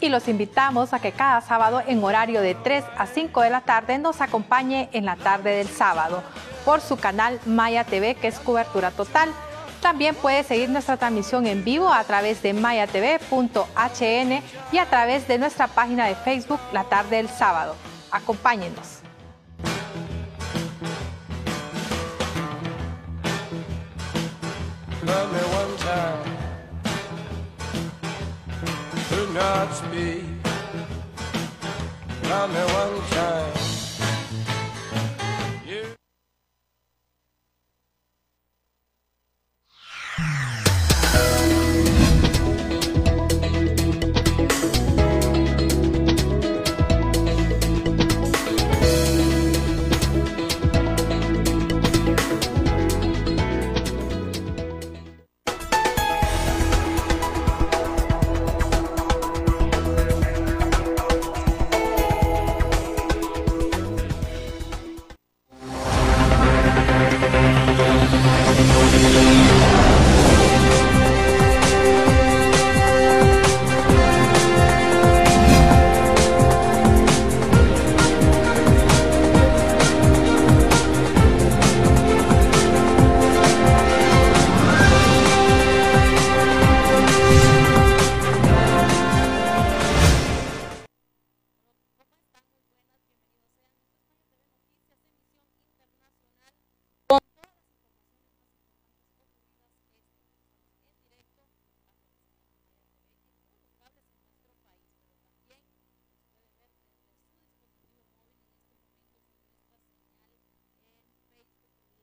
y los invitamos a que cada sábado en horario de 3 a 5 de la tarde nos acompañe en la tarde del sábado por su canal Maya TV, que es cobertura total. También puede seguir nuestra transmisión en vivo a través de mayatv.hn y a través de nuestra página de Facebook La Tarde del Sábado. Acompáñenos. could not speak. Not me one time.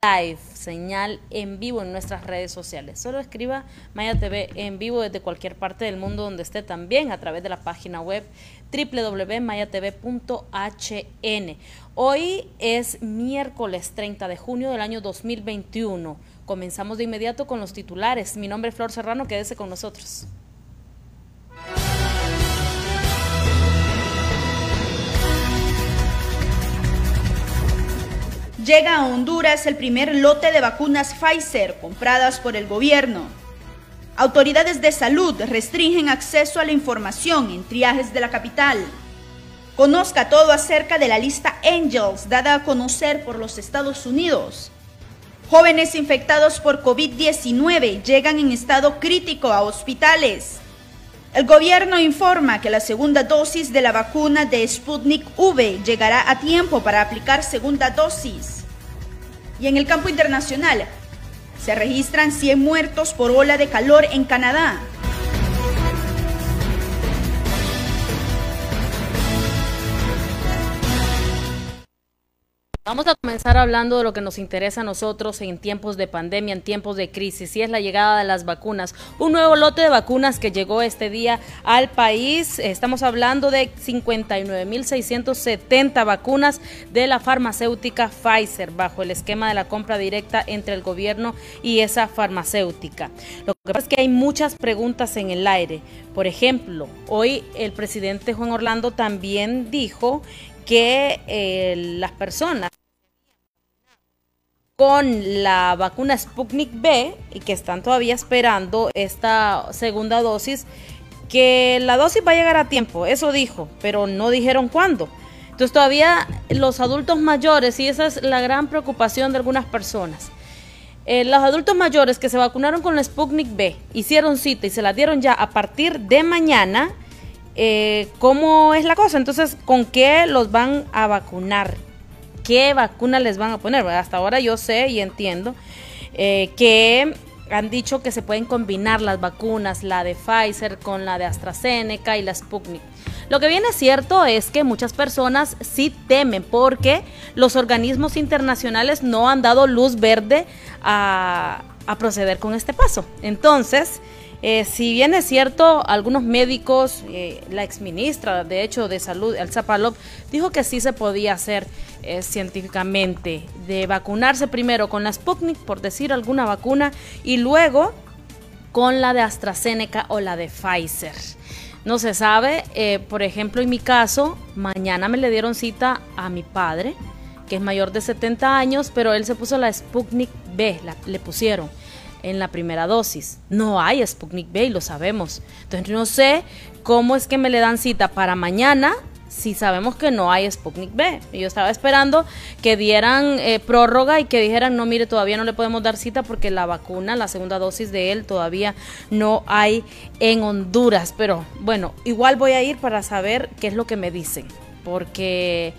Live, señal en vivo en nuestras redes sociales. Solo escriba Maya TV en vivo desde cualquier parte del mundo donde esté también a través de la página web www.mayatv.hn. Hoy es miércoles 30 de junio del año 2021. Comenzamos de inmediato con los titulares. Mi nombre es Flor Serrano, quédese con nosotros. Llega a Honduras el primer lote de vacunas Pfizer compradas por el gobierno. Autoridades de salud restringen acceso a la información en triajes de la capital. Conozca todo acerca de la lista Angels dada a conocer por los Estados Unidos. Jóvenes infectados por COVID-19 llegan en estado crítico a hospitales. El gobierno informa que la segunda dosis de la vacuna de Sputnik V llegará a tiempo para aplicar segunda dosis. Y en el campo internacional, se registran 100 muertos por ola de calor en Canadá. Vamos a comenzar hablando de lo que nos interesa a nosotros en tiempos de pandemia, en tiempos de crisis, y es la llegada de las vacunas. Un nuevo lote de vacunas que llegó este día al país. Estamos hablando de 59.670 vacunas de la farmacéutica Pfizer, bajo el esquema de la compra directa entre el gobierno y esa farmacéutica. Lo que pasa es que hay muchas preguntas en el aire. Por ejemplo, hoy el presidente Juan Orlando también dijo que eh, las personas con la vacuna Sputnik B y que están todavía esperando esta segunda dosis, que la dosis va a llegar a tiempo, eso dijo, pero no dijeron cuándo. Entonces todavía los adultos mayores, y esa es la gran preocupación de algunas personas, eh, los adultos mayores que se vacunaron con la Sputnik B, hicieron cita y se la dieron ya a partir de mañana, eh, ¿cómo es la cosa? Entonces, ¿con qué los van a vacunar? qué vacuna les van a poner. Hasta ahora yo sé y entiendo eh, que han dicho que se pueden combinar las vacunas, la de Pfizer con la de AstraZeneca y la Sputnik. Lo que viene cierto es que muchas personas sí temen porque los organismos internacionales no han dado luz verde a proceder con este paso. Entonces, eh, si bien es cierto, algunos médicos, eh, la exministra, de hecho, de salud, el Zapalov, dijo que sí se podía hacer eh, científicamente, de vacunarse primero con la Sputnik, por decir alguna vacuna, y luego con la de AstraZeneca o la de Pfizer. No se sabe, por ejemplo, en mi caso, mañana me le dieron cita a mi padre, que es mayor de 70 años, pero él se puso la Sputnik B, le pusieron. En la primera dosis. No hay Sputnik B y lo sabemos. Entonces no sé cómo es que me le dan cita para mañana si sabemos que no hay Sputnik B. Yo estaba esperando que dieran eh, prórroga y que dijeran, no, mire, todavía no le podemos dar cita porque la vacuna, la segunda dosis de él todavía no hay en Honduras. Pero bueno, igual voy a ir para saber qué es lo que me dicen, porque...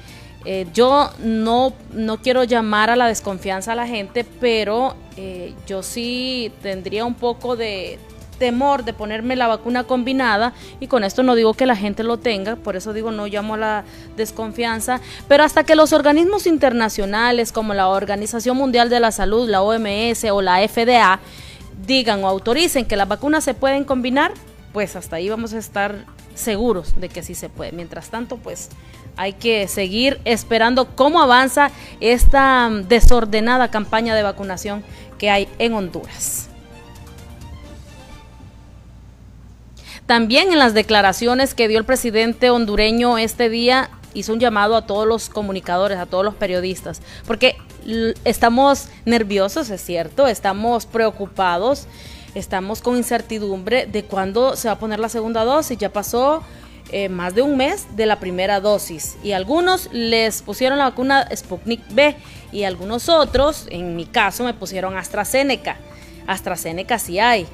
Eh, yo no, no quiero llamar a la desconfianza a la gente, pero eh, yo sí tendría un poco de, temor de ponerme la vacuna combinada y con esto no digo que la gente lo tenga, por eso digo no llamo a la desconfianza, pero hasta que los organismos internacionales como la Organización Mundial de la Salud, la OMS o la FDA digan o autoricen que las vacunas se pueden combinar, pues hasta ahí vamos a estar seguros de que sí se puede. Mientras tanto, pues hay que seguir esperando cómo avanza esta desordenada campaña de vacunación que hay en Honduras. También en las declaraciones que dio el presidente hondureño este día hizo un llamado a todos los comunicadores, a todos los periodistas, porque estamos nerviosos, es cierto, estamos preocupados, estamos con incertidumbre de cuándo se va a poner la segunda dosis. Ya pasó eh, más de un mes de la primera dosis y algunos les pusieron la vacuna Sputnik B y algunos otros, en mi caso, me pusieron AstraZeneca. AstraZeneca sí hay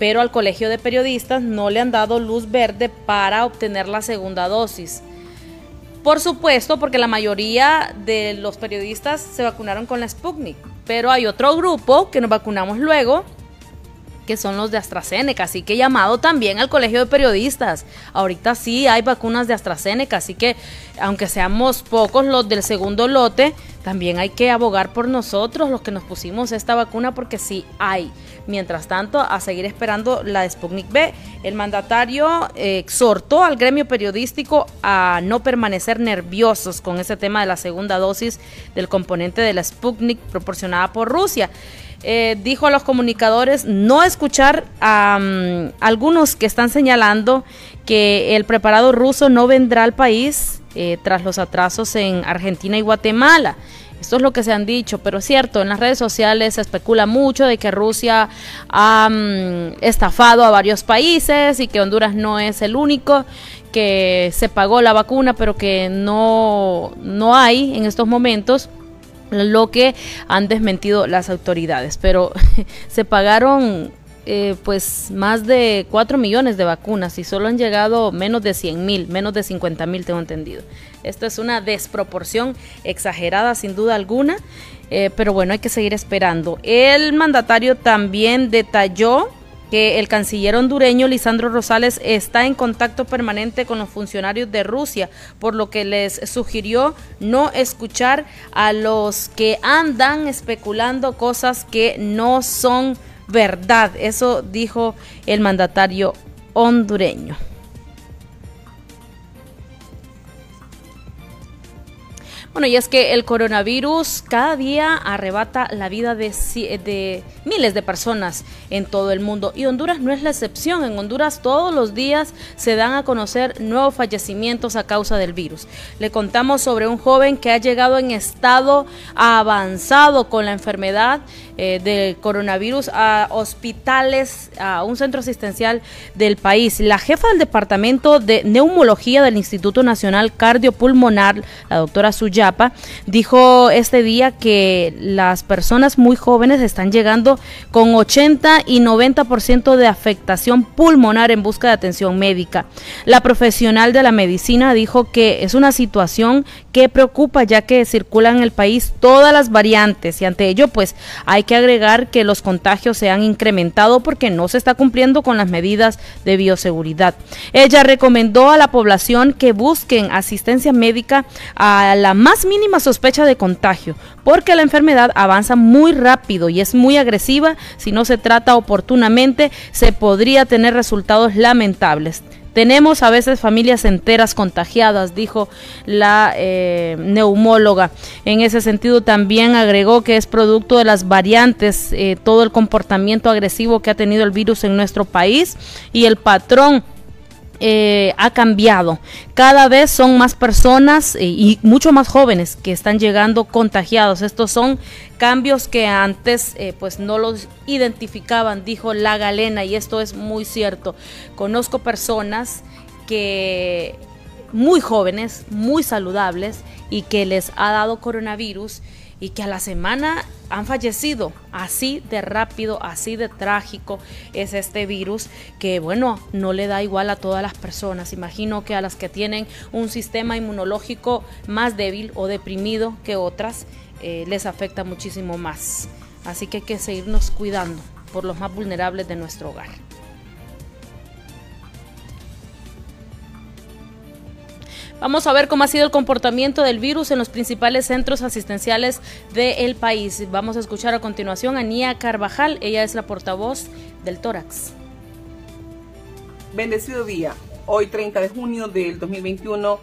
pero al Colegio de Periodistas no le han dado luz verde para obtener la segunda dosis. Por supuesto, porque la mayoría de los periodistas se vacunaron con la Sputnik, pero hay otro grupo que nos vacunamos luego, que son los de AstraZeneca, así que llamado también al Colegio de Periodistas. Ahorita sí hay vacunas de AstraZeneca, así que aunque seamos pocos los del segundo lote, también hay que abogar por nosotros, los que nos pusimos esta vacuna, porque sí hay. Mientras tanto, a seguir esperando la Sputnik B. El mandatario eh, exhortó al gremio periodístico a no permanecer nerviosos con ese tema de la segunda dosis del componente de la Sputnik proporcionada por Rusia. Eh, dijo a los comunicadores no escuchar a mm, algunos que están señalando que el preparado ruso no vendrá al país eh, tras los atrasos en Argentina y Guatemala. Esto es lo que se han dicho, pero es cierto, en las redes sociales se especula mucho de que Rusia ha mm, estafado a varios países y que Honduras no es el único, que se pagó la vacuna, pero que no, no hay en estos momentos lo que han desmentido las autoridades. Pero se pagaron eh, pues más de 4 millones de vacunas y solo han llegado menos de 100 mil, menos de 50 mil tengo entendido. Esto es una desproporción exagerada sin duda alguna, eh, pero bueno, hay que seguir esperando. El mandatario también detalló que el canciller hondureño Lisandro Rosales está en contacto permanente con los funcionarios de Rusia, por lo que les sugirió no escuchar a los que andan especulando cosas que no son verdad. Eso dijo el mandatario hondureño. Bueno, y es que el coronavirus cada día arrebata la vida de, de, miles de personas en todo el mundo y Honduras no es la excepción. En Honduras todos los días se dan a conocer nuevos fallecimientos a causa del virus. Le contamos sobre un joven que ha llegado en estado avanzado con la enfermedad eh, del coronavirus a hospitales, a un centro asistencial del país. La jefa del Departamento de Neumología del Instituto Nacional Cardiopulmonar, la doctora Suyapa, dijo este día que las personas muy jóvenes están llegando con 80 y 90% de afectación pulmonar en busca de atención médica. La profesional de la medicina dijo que es una situación que preocupa ya que circulan en el país todas las variantes y ante ello pues hay que agregar que los contagios se han incrementado porque no se está cumpliendo con las medidas de bioseguridad. Ella recomendó a la población que busquen asistencia médica a la más mínima sospecha de contagio porque la enfermedad avanza muy rápido y es muy agresiva. Si no se trata oportunamente se podría tener resultados lamentables. Tenemos a veces familias enteras contagiadas, dijo la eh, neumóloga. En ese sentido también agregó que es producto de las variantes, eh, todo el comportamiento agresivo que ha tenido el virus en nuestro país y el patrón eh, ha cambiado. Cada vez son más personas eh, y mucho más jóvenes que están llegando contagiados. Estos son cambios que antes eh, pues no los identificaban, dijo la galena, y esto es muy cierto. Conozco personas que muy jóvenes, muy saludables y que les ha dado coronavirus y que a la semana han fallecido. Así de rápido, así de trágico es este virus que, bueno, no le da igual a todas las personas. Imagino que a las que tienen un sistema inmunológico más débil o deprimido que otras, eh, les afecta muchísimo más. Así que hay que seguirnos cuidando por los más vulnerables de nuestro hogar. Vamos a ver cómo ha sido el comportamiento del virus en los principales centros asistenciales del país. Vamos a escuchar a continuación a Nia Carvajal, ella es la portavoz del tórax. Bendecido día. Hoy 30 de junio del 2021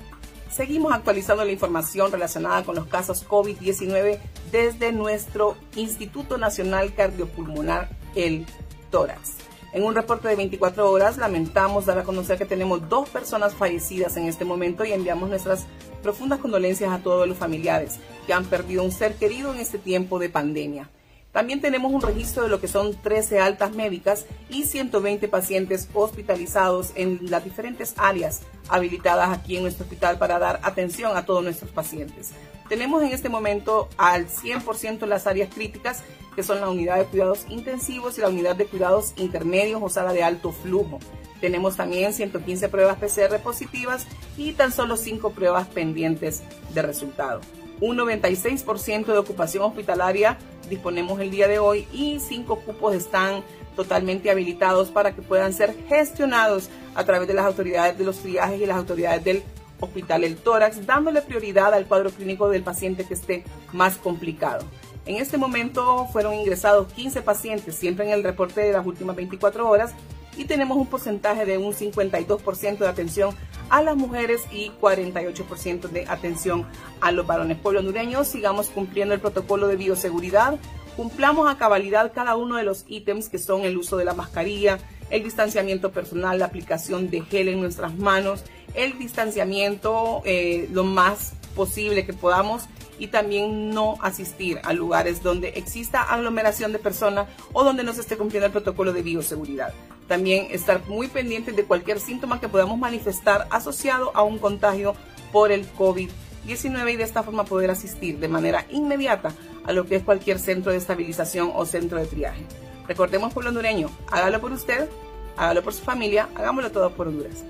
seguimos actualizando la información relacionada con los casos COVID-19 desde nuestro Instituto Nacional Cardiopulmonar, el tórax. En un reporte de 24 horas lamentamos dar a conocer que tenemos dos personas fallecidas en este momento y enviamos nuestras profundas condolencias a todos los familiares que han perdido un ser querido en este tiempo de pandemia. También tenemos un registro de lo que son 13 altas médicas y 120 pacientes hospitalizados en las diferentes áreas habilitadas aquí en nuestro hospital para dar atención a todos nuestros pacientes. Tenemos en este momento al 100% las áreas críticas, que son la unidad de cuidados intensivos y la unidad de cuidados intermedios o sala de alto flujo. Tenemos también 115 pruebas PCR positivas y tan solo 5 pruebas pendientes de resultado. Un 96% de ocupación hospitalaria disponemos el día de hoy y 5 cupos están totalmente habilitados para que puedan ser gestionados a través de las autoridades de los triajes y las autoridades del hospital El Tórax, dándole prioridad al cuadro clínico del paciente que esté más complicado. En este momento fueron ingresados 15 pacientes, siempre en el reporte de las últimas 24 horas, y tenemos un porcentaje de un 52% de atención a las mujeres y 48% de atención a los varones. Pueblo hondureño, sigamos cumpliendo el protocolo de bioseguridad, cumplamos a cabalidad cada uno de los ítems que son el uso de la mascarilla, el distanciamiento personal, la aplicación de gel en nuestras manos, el distanciamiento eh, lo más posible que podamos y también no asistir a lugares donde exista aglomeración de personas o donde no se esté cumpliendo el protocolo de bioseguridad. También estar muy pendientes de cualquier síntoma que podamos manifestar asociado a un contagio por el COVID-19 y de esta forma poder asistir de manera inmediata a lo que es cualquier centro de estabilización o centro de triaje. Recordemos pueblo hondureño, hágalo por usted, hágalo por su familia, hagámoslo todo por Honduras.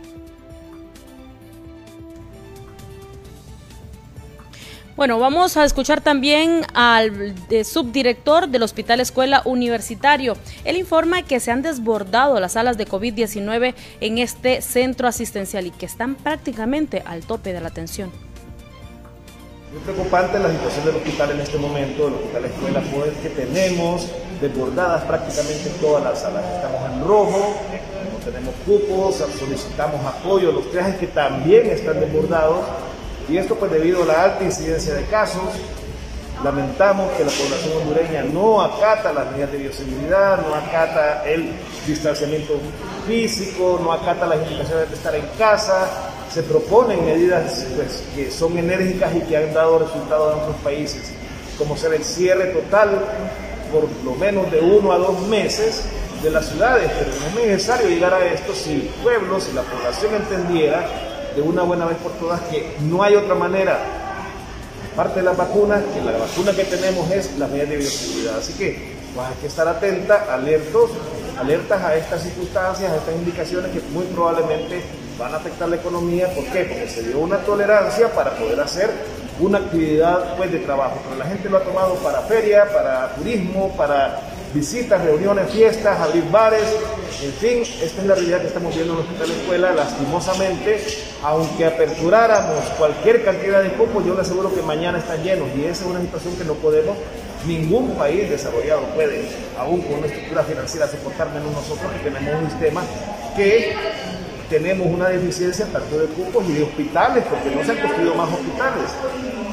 Bueno, vamos a escuchar también al subdirector del Hospital Escuela Universitario. Él informa que se han desbordado las salas de COVID-19 en este centro asistencial y que están prácticamente al tope de la atención. Muy preocupante la situación del hospital en este momento, del hospital escuela, pues que tenemos desbordadas prácticamente todas las salas. Estamos en rojo, no tenemos cupos, solicitamos apoyo, los trajes que también están desbordados y esto pues debido a la alta incidencia de casos, lamentamos que la población hondureña no acata las medidas de bioseguridad, no acata el distanciamiento físico, no acata las indicaciones de estar en casa, se proponen medidas pues, que son enérgicas y que han dado resultados en otros países, como ser el cierre total por lo menos de uno a dos meses de las ciudades, pero no es necesario llegar a esto si el pueblo, si la población entendiera de una buena vez por todas que no hay otra manera, aparte de las vacunas, que la vacuna que tenemos es la medida de bioseguridad. Así que pues, hay que estar atenta, alertos, alertas a estas circunstancias, a estas indicaciones que muy probablemente van a afectar la economía. ¿Por qué? Porque se dio una tolerancia para poder hacer una actividad pues, de trabajo, pero la gente lo ha tomado para feria, para turismo, para visitas, reuniones, fiestas, abrir bares, en fin, esta es la realidad que estamos viendo en el Hospital Escuela. Lastimosamente, aunque aperturáramos cualquier cantidad de cupos, yo le aseguro que mañana están llenos y esa es una situación que no podemos, ningún país desarrollado puede, aún con una estructura financiera, soportar menos nosotros que tenemos un sistema que tenemos una deficiencia tanto de cupos y de hospitales, porque no se han construido más hospitales.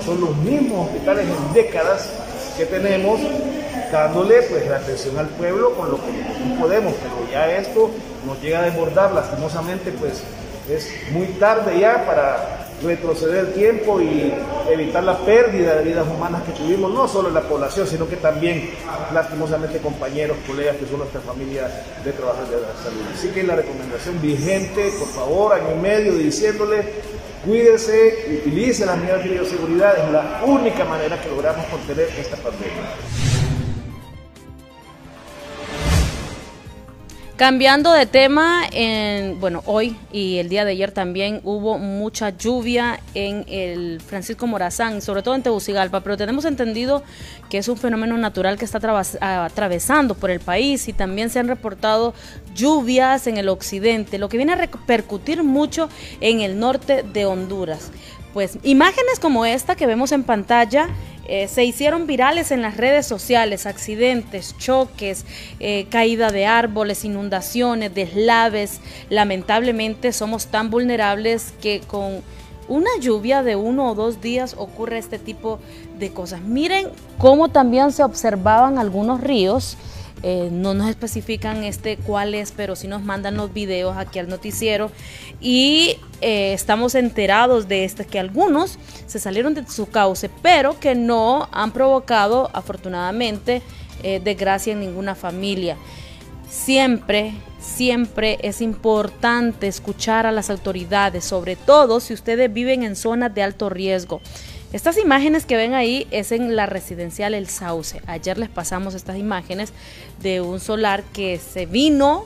Son los mismos hospitales en décadas que tenemos dándole pues la atención al pueblo con lo que podemos, pero ya esto nos llega a desbordar lastimosamente pues Es muy tarde ya para retroceder el tiempo y evitar la pérdida de vidas humanas que tuvimos, no solo en la población, sino que también lastimosamente compañeros, colegas que son nuestra familia de trabajadores de la salud. Así que la recomendación vigente, por favor, año y medio diciéndole, cuídese, utilice las medidas de bioseguridad, es la única manera que logramos contener esta pandemia. Cambiando de tema, en, bueno, hoy y el día de ayer también hubo mucha lluvia en el Francisco Morazán, sobre todo en Tegucigalpa, pero tenemos entendido que es un fenómeno natural que está atravesando por el país y también se han reportado lluvias en el occidente, lo que viene a repercutir mucho en el norte de Honduras. Pues imágenes como esta que vemos en pantalla eh, se hicieron virales en las redes sociales, accidentes, choques, eh, caída de árboles, inundaciones, deslaves. Lamentablemente somos tan vulnerables que con una lluvia de uno o dos días ocurre este tipo de cosas. Miren cómo también se observaban algunos ríos eh, no nos especifican este cuál es, pero sí nos mandan los videos aquí al noticiero y eh, estamos enterados de este, que algunos se salieron de su cauce, pero que no han provocado afortunadamente eh, desgracia en ninguna familia. Siempre, siempre es importante escuchar a las autoridades, sobre todo si ustedes viven en zonas de alto riesgo. Estas imágenes que ven ahí es en la residencial El Sauce. Ayer les pasamos estas imágenes de un solar que se vino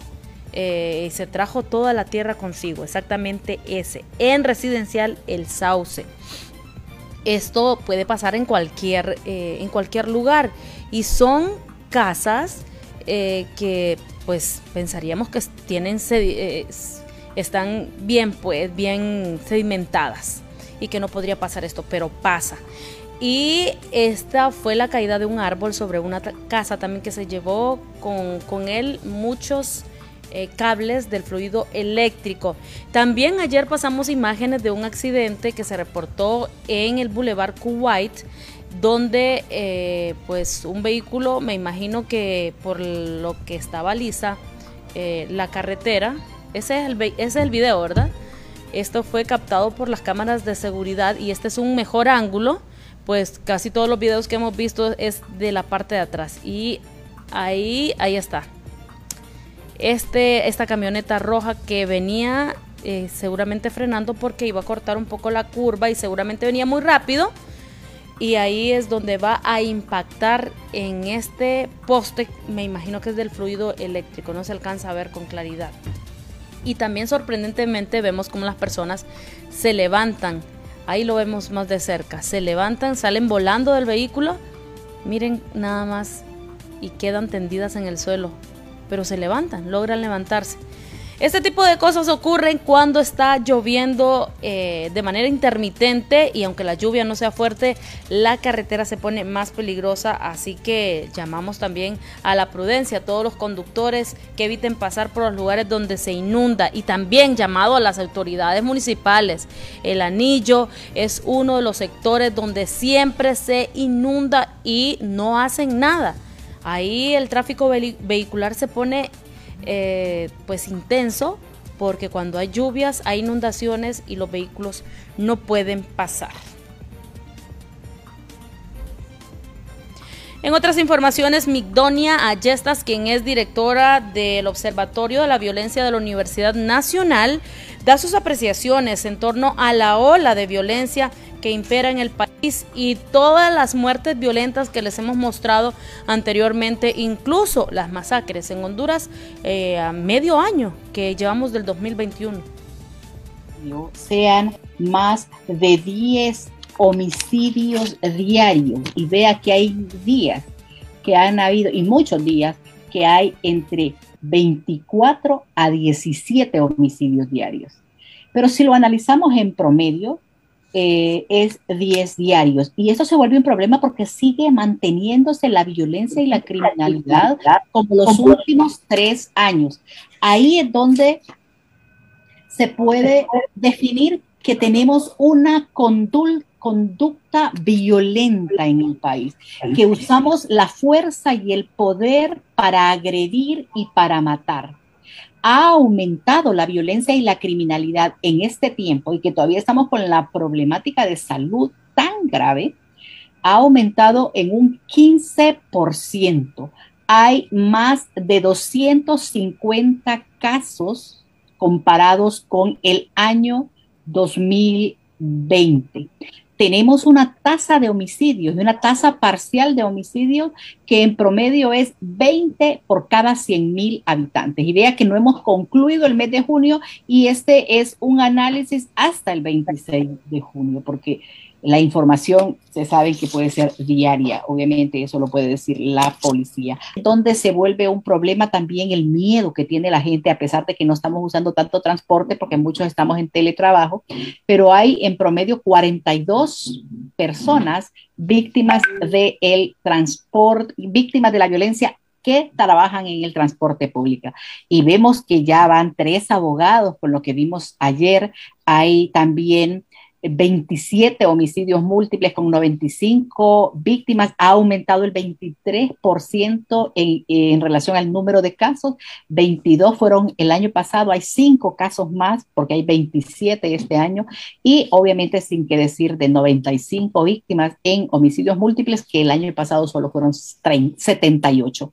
eh, y se trajo toda la tierra consigo, exactamente ese, en residencial El Sauce. Esto puede pasar en cualquier, eh, en cualquier lugar y son casas eh, que pues pensaríamos que tienen están bien pues bien sedimentadas y que no podría pasar esto, pero pasa. Y esta fue la caída de un árbol sobre una casa también que se llevó con, él muchos eh, cables del fluido eléctrico. También ayer pasamos imágenes de un accidente que se reportó en el Boulevard Kuwait, donde eh, pues un vehículo, me imagino que por lo que estaba lisa eh, la carretera, ese es, el, ese es el video, ¿verdad? Esto fue captado por las cámaras de seguridad y este es un mejor ángulo, pues casi todos los videos que hemos visto es de la parte de atrás y ahí ahí está. Este esta camioneta roja que venía eh, seguramente frenando porque iba a cortar un poco la curva y seguramente venía muy rápido y ahí es donde va a impactar en este poste, me imagino que es del fluido eléctrico, no se alcanza a ver con claridad. Y también sorprendentemente vemos cómo las personas se levantan. Ahí lo vemos más de cerca. Se levantan, salen volando del vehículo. Miren nada más y quedan tendidas en el suelo. Pero se levantan, logran levantarse. Este tipo de cosas ocurren cuando está lloviendo eh, de manera intermitente y aunque la lluvia no sea fuerte, la carretera se pone más peligrosa, así que llamamos también a la prudencia a todos los conductores que eviten pasar por los lugares donde se inunda y también llamado a las autoridades municipales. El anillo es uno de los sectores donde siempre se inunda y no hacen nada. Ahí el tráfico vehicular se pone eh, pues intenso porque cuando hay lluvias hay inundaciones y los vehículos no pueden pasar. En otras informaciones, Migdonia Ayestas, quien es directora del Observatorio de la Violencia de la Universidad Nacional, da sus apreciaciones en torno a la ola de violencia que impera en el país y todas las muertes violentas que les hemos mostrado anteriormente, incluso las masacres en Honduras eh, a medio año que llevamos del 2021. Sean más de 10 homicidios diarios y vea que hay días que han habido y muchos días que hay entre 24 a 17 homicidios diarios. Pero si lo analizamos en promedio, eh, es 10 diarios. Y eso se vuelve un problema porque sigue manteniéndose la violencia y la criminalidad como los últimos tres años. Ahí es donde se puede definir que tenemos una conducta violenta en el país, que usamos la fuerza y el poder para agredir y para matar. Ha aumentado la violencia y la criminalidad en este tiempo y que todavía estamos con la problemática de salud tan grave, ha aumentado en un 15%. Hay más de 250 casos comparados con el año 2020 tenemos una tasa de homicidios una tasa parcial de homicidios que en promedio es 20 por cada 100 mil habitantes. Y vea que no hemos concluido el mes de junio y este es un análisis hasta el 26 de junio, porque la información se sabe que puede ser diaria, obviamente eso lo puede decir la policía. Donde se vuelve un problema también el miedo que tiene la gente, a pesar de que no estamos usando tanto transporte, porque muchos estamos en teletrabajo, pero hay en promedio 42 personas víctimas del transporte, víctimas de la violencia que trabajan en el transporte público. Y vemos que ya van tres abogados, con lo que vimos ayer. Hay también 27 homicidios múltiples con 95 víctimas, ha aumentado el 23% en, en, relación al número de casos, 22 fueron el año pasado, hay 5 casos más porque hay 27 este año y obviamente sin que decir de 95 víctimas en homicidios múltiples que el año pasado solo fueron 78.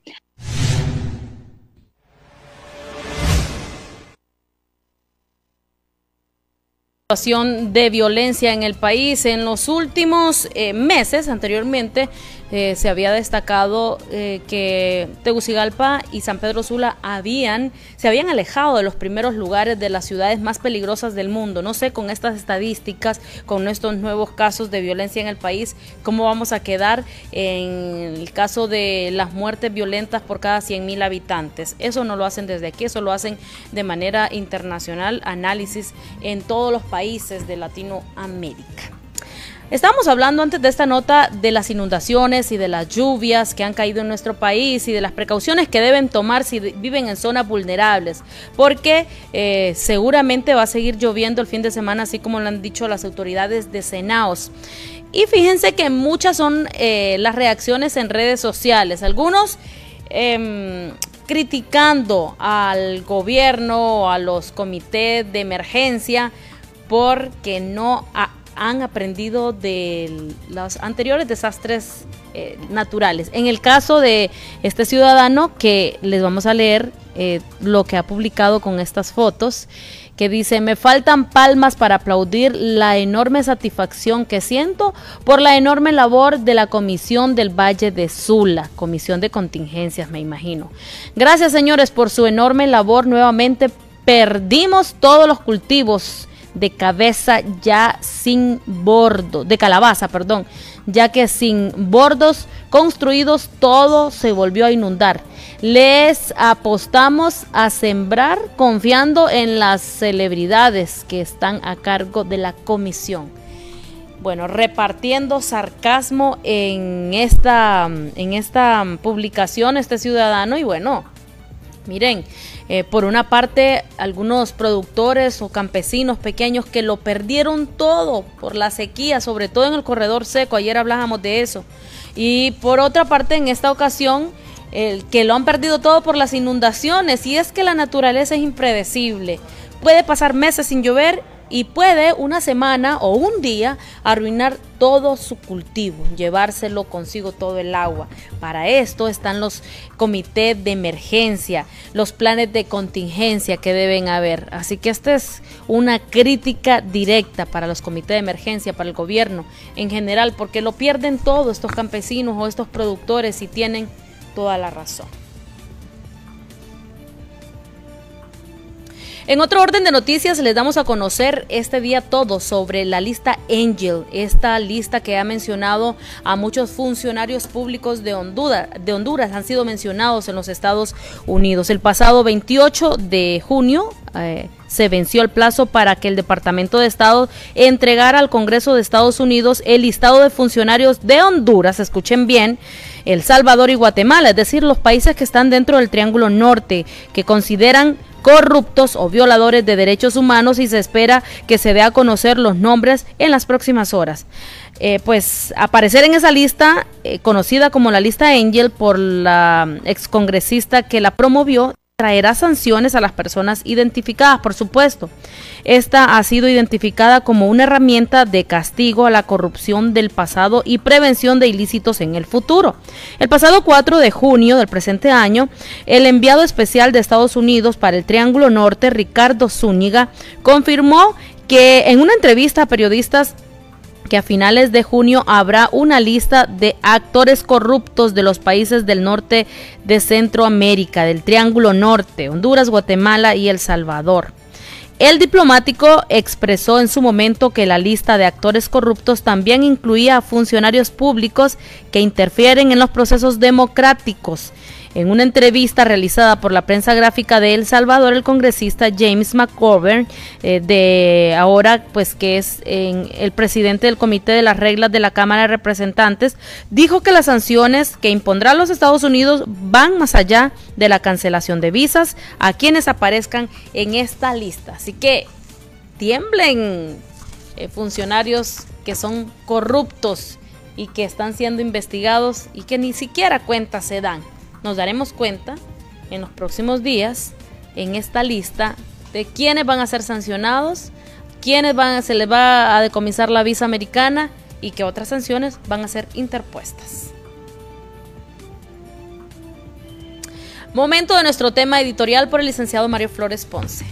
De violencia en el país. En los últimos eh, meses, anteriormente, eh, se había destacado eh, que Tegucigalpa y San Pedro Sula habían, se habían alejado de los primeros lugares de las ciudades más peligrosas del mundo. No sé, con estas estadísticas, con estos nuevos casos de violencia en el país, cómo vamos a quedar en el caso de las muertes violentas por cada 100 mil habitantes. Eso no lo hacen desde aquí, eso lo hacen de manera internacional, análisis en todos los países de Latinoamérica. Estábamos hablando antes de esta nota de las inundaciones y de las lluvias que han caído en nuestro país y de las precauciones que deben tomar si viven en zonas vulnerables, porque eh, seguramente va a seguir lloviendo el fin de semana, así como lo han dicho las autoridades de Senaos. Y fíjense que muchas son eh, las reacciones en redes sociales. Algunos em, criticando al gobierno, a los comités de emergencia, porque no han aprendido de los anteriores desastres eh, naturales. En el caso de este ciudadano que les vamos a leer eh, lo que ha publicado con estas fotos, que dice, me faltan palmas para aplaudir la enorme satisfacción que siento por la enorme labor de la Comisión del Valle de Sula, Comisión de Contingencias, me imagino. Gracias, señores, por su enorme labor. Nuevamente perdimos todos los cultivos de cabeza ya sin bordo, de calabaza, perdón, ya que sin bordos construidos todo se volvió a inundar. Les apostamos a sembrar confiando en las celebridades que están a cargo de la comisión. Bueno, repartiendo sarcasmo en esta, en esta publicación, este ciudadano, y bueno, miren, eh, por una parte, algunos productores o campesinos pequeños que lo perdieron todo por la sequía, sobre todo en el corredor seco, ayer hablábamos de eso. Y por otra parte, en esta ocasión, el que lo han perdido todo por las inundaciones, y es que la naturaleza es impredecible. Puede pasar meses sin llover y puede una semana o un día arruinar todo su cultivo, llevárselo consigo todo el agua. Para esto están los comités de emergencia, los planes de contingencia que deben haber. Así que esta es una crítica directa para los comités de emergencia, para el gobierno en general, porque lo pierden todos estos campesinos o estos productores y tienen toda la razón. En otro orden de noticias, les damos a conocer este día todo sobre la lista Angel, esta lista que ha mencionado a muchos funcionarios públicos de Honduras, de Honduras han sido mencionados en los Estados Unidos. El pasado 28 de junio eh, se venció el plazo para que el Departamento de Estado entregara al Congreso de Estados Unidos el listado de funcionarios de Honduras, escuchen bien, El Salvador y Guatemala, es decir, los países que están dentro del Triángulo Norte, que consideran corruptos o violadores de derechos humanos y se espera que se dé a conocer los nombres en las próximas horas. Eh, pues aparecer en esa lista, eh, conocida como la lista Angel por la excongresista que la promovió, traerá sanciones a las personas identificadas, por supuesto. Esta ha sido identificada como una herramienta de castigo a la corrupción del pasado y prevención de ilícitos en el futuro. El pasado 4 de junio del presente año, el enviado especial de Estados Unidos para el Triángulo Norte, Ricardo Zúñiga, confirmó que en una entrevista a periodistas que a finales de junio habrá una lista de actores corruptos de los países del norte de Centroamérica, del Triángulo Norte, Honduras, Guatemala y El Salvador. El diplomático expresó en su momento que la lista de actores corruptos también incluía a funcionarios públicos que interfieren en los procesos democráticos en una entrevista realizada por la prensa gráfica de El Salvador, el congresista James McGovern, eh, de ahora pues que es el presidente del Comité de las Reglas de la Cámara de Representantes, dijo que las sanciones que impondrán los Estados Unidos van más allá de la cancelación de visas a quienes aparezcan en esta lista. Así que tiemblen eh, funcionarios que son corruptos y que están siendo investigados y que ni siquiera cuenta se dan nos daremos cuenta en los próximos días en esta lista de quiénes van a ser sancionados, quiénes van, se les va a decomisar la visa americana y qué otras sanciones van a ser interpuestas. Momento de nuestro tema editorial por el licenciado Mario Flores Ponce.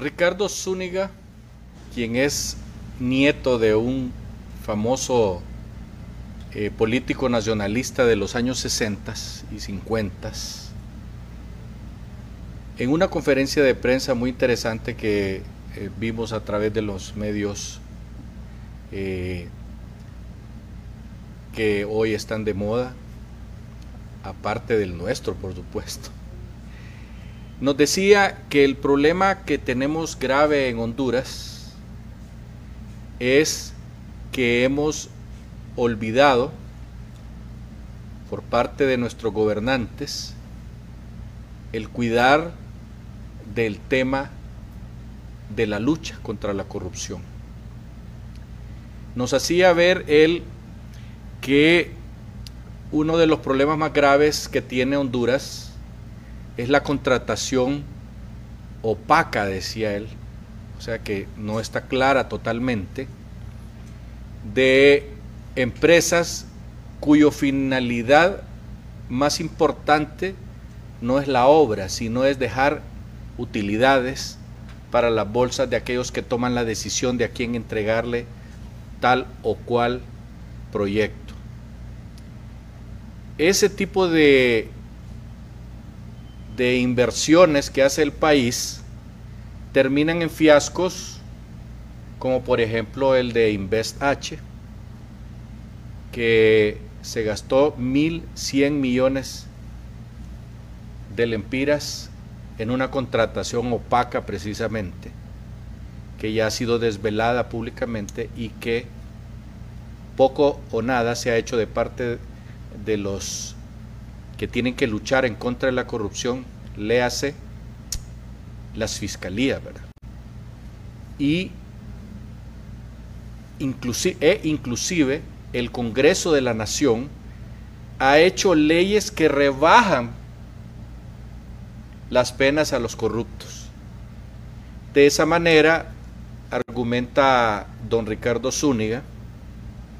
Ricardo Zúñiga, quien es nieto de un famoso eh, político nacionalista de los años 60 y 50, en una conferencia de prensa muy interesante que eh, vimos a través de los medios eh, que hoy están de moda, aparte del nuestro, por supuesto nos decía que el problema que tenemos grave en Honduras es que hemos olvidado por parte de nuestros gobernantes el cuidar del tema de la lucha contra la corrupción. Nos hacía ver él que uno de los problemas más graves que tiene Honduras es la contratación opaca, decía él, o sea que no está clara totalmente, de empresas cuyo finalidad más importante no es la obra, sino es dejar utilidades para las bolsas de aquellos que toman la decisión de a quién entregarle tal o cual proyecto. Ese tipo de de inversiones que hace el país terminan en fiascos como por ejemplo el de Invest H, que se gastó 1.100 millones de lempiras en una contratación opaca precisamente, que ya ha sido desvelada públicamente y que poco o nada se ha hecho de parte de los que tienen que luchar en contra de la corrupción, léase las fiscalías, ¿verdad? Y inclusive, e inclusive el Congreso de la Nación ha hecho leyes que rebajan las penas a los corruptos. De esa manera, argumenta don Ricardo Zúñiga,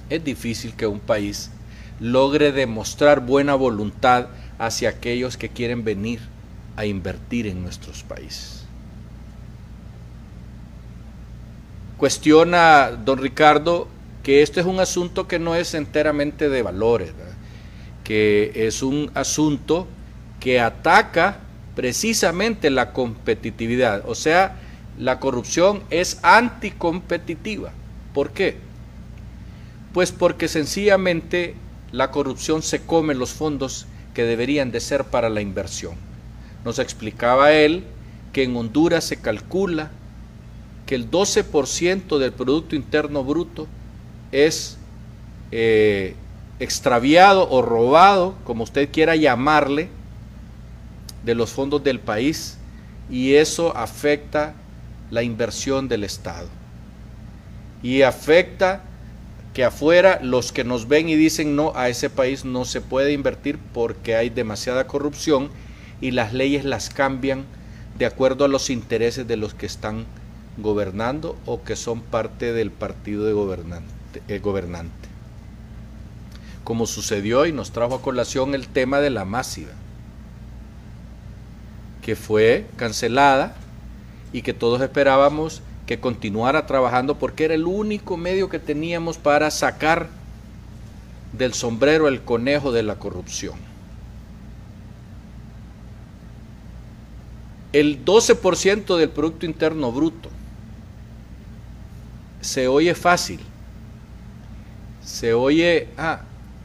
es difícil que un país logre demostrar buena voluntad hacia aquellos que quieren venir a invertir en nuestros países. Cuestiona don Ricardo que esto es un asunto que no es enteramente de valores, que es un asunto que ataca precisamente la competitividad, o sea, la corrupción es anticompetitiva. ¿Por qué? Pues porque sencillamente la corrupción se come los fondos que deberían de ser para la inversión. Nos explicaba él que en Honduras se calcula que el 12% del Producto Interno Bruto es eh, extraviado o robado, como usted quiera llamarle, de los fondos del país y eso afecta la inversión del Estado. Y afecta que afuera los que nos ven y dicen no, a ese país no se puede invertir porque hay demasiada corrupción y las leyes las cambian de acuerdo a los intereses de los que están gobernando o que son parte del partido de gobernante, eh, gobernante. Como sucedió y nos trajo a colación el tema de la masiva, que fue cancelada y que todos esperábamos que continuara trabajando porque era el único medio que teníamos para sacar del sombrero el conejo de la corrupción. El 12% del Producto Interno Bruto se oye fácil, se oye, ah,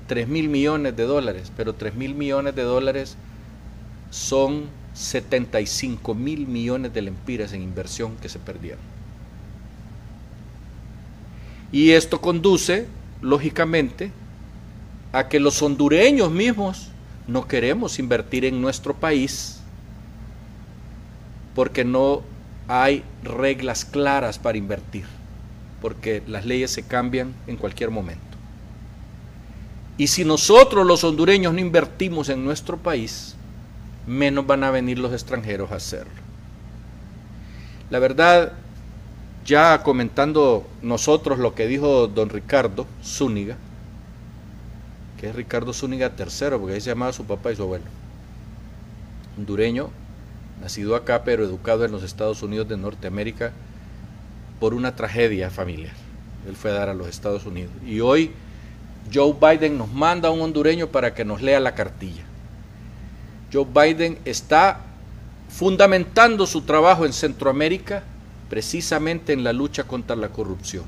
3 mil millones de dólares, pero 3 mil millones de dólares son 75 mil millones de lempiras en inversión que se perdieron. Y esto conduce, lógicamente, a que los hondureños mismos no queremos invertir en nuestro país porque no hay reglas claras para invertir, porque las leyes se cambian en cualquier momento. Y si nosotros los hondureños no invertimos en nuestro país, menos van a venir los extranjeros a hacerlo. La verdad, ya comentando nosotros lo que dijo don Ricardo Zúñiga, que es Ricardo Zúñiga III, porque ahí se llamaba su papá y su abuelo, hondureño, nacido acá pero educado en los Estados Unidos de Norteamérica por una tragedia familiar. Él fue a dar a los Estados Unidos. Y hoy Joe Biden nos manda a un hondureño para que nos lea la cartilla. Joe Biden está fundamentando su trabajo en Centroamérica precisamente en la lucha contra la corrupción.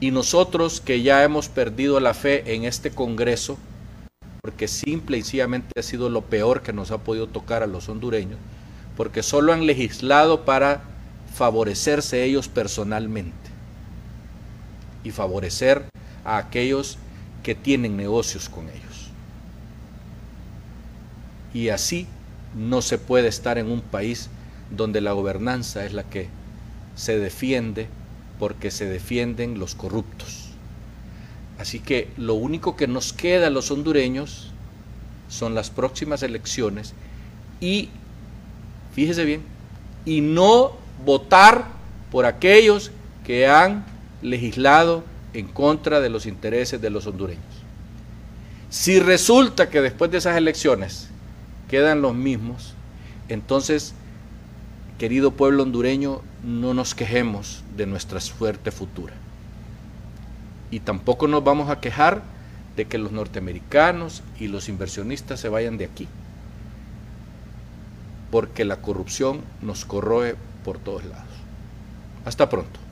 Y nosotros que ya hemos perdido la fe en este Congreso, porque simple y sencillamente ha sido lo peor que nos ha podido tocar a los hondureños, porque solo han legislado para favorecerse ellos personalmente y favorecer a aquellos que tienen negocios con ellos. Y así no se puede estar en un país donde la gobernanza es la que se defiende porque se defienden los corruptos. Así que lo único que nos queda a los hondureños son las próximas elecciones y, fíjese bien, y no votar por aquellos que han legislado en contra de los intereses de los hondureños. Si resulta que después de esas elecciones quedan los mismos, entonces querido pueblo hondureño, no nos quejemos de nuestra suerte futura. Y tampoco nos vamos a quejar de que los norteamericanos y los inversionistas se vayan de aquí, porque la corrupción nos corroe por todos lados. Hasta pronto.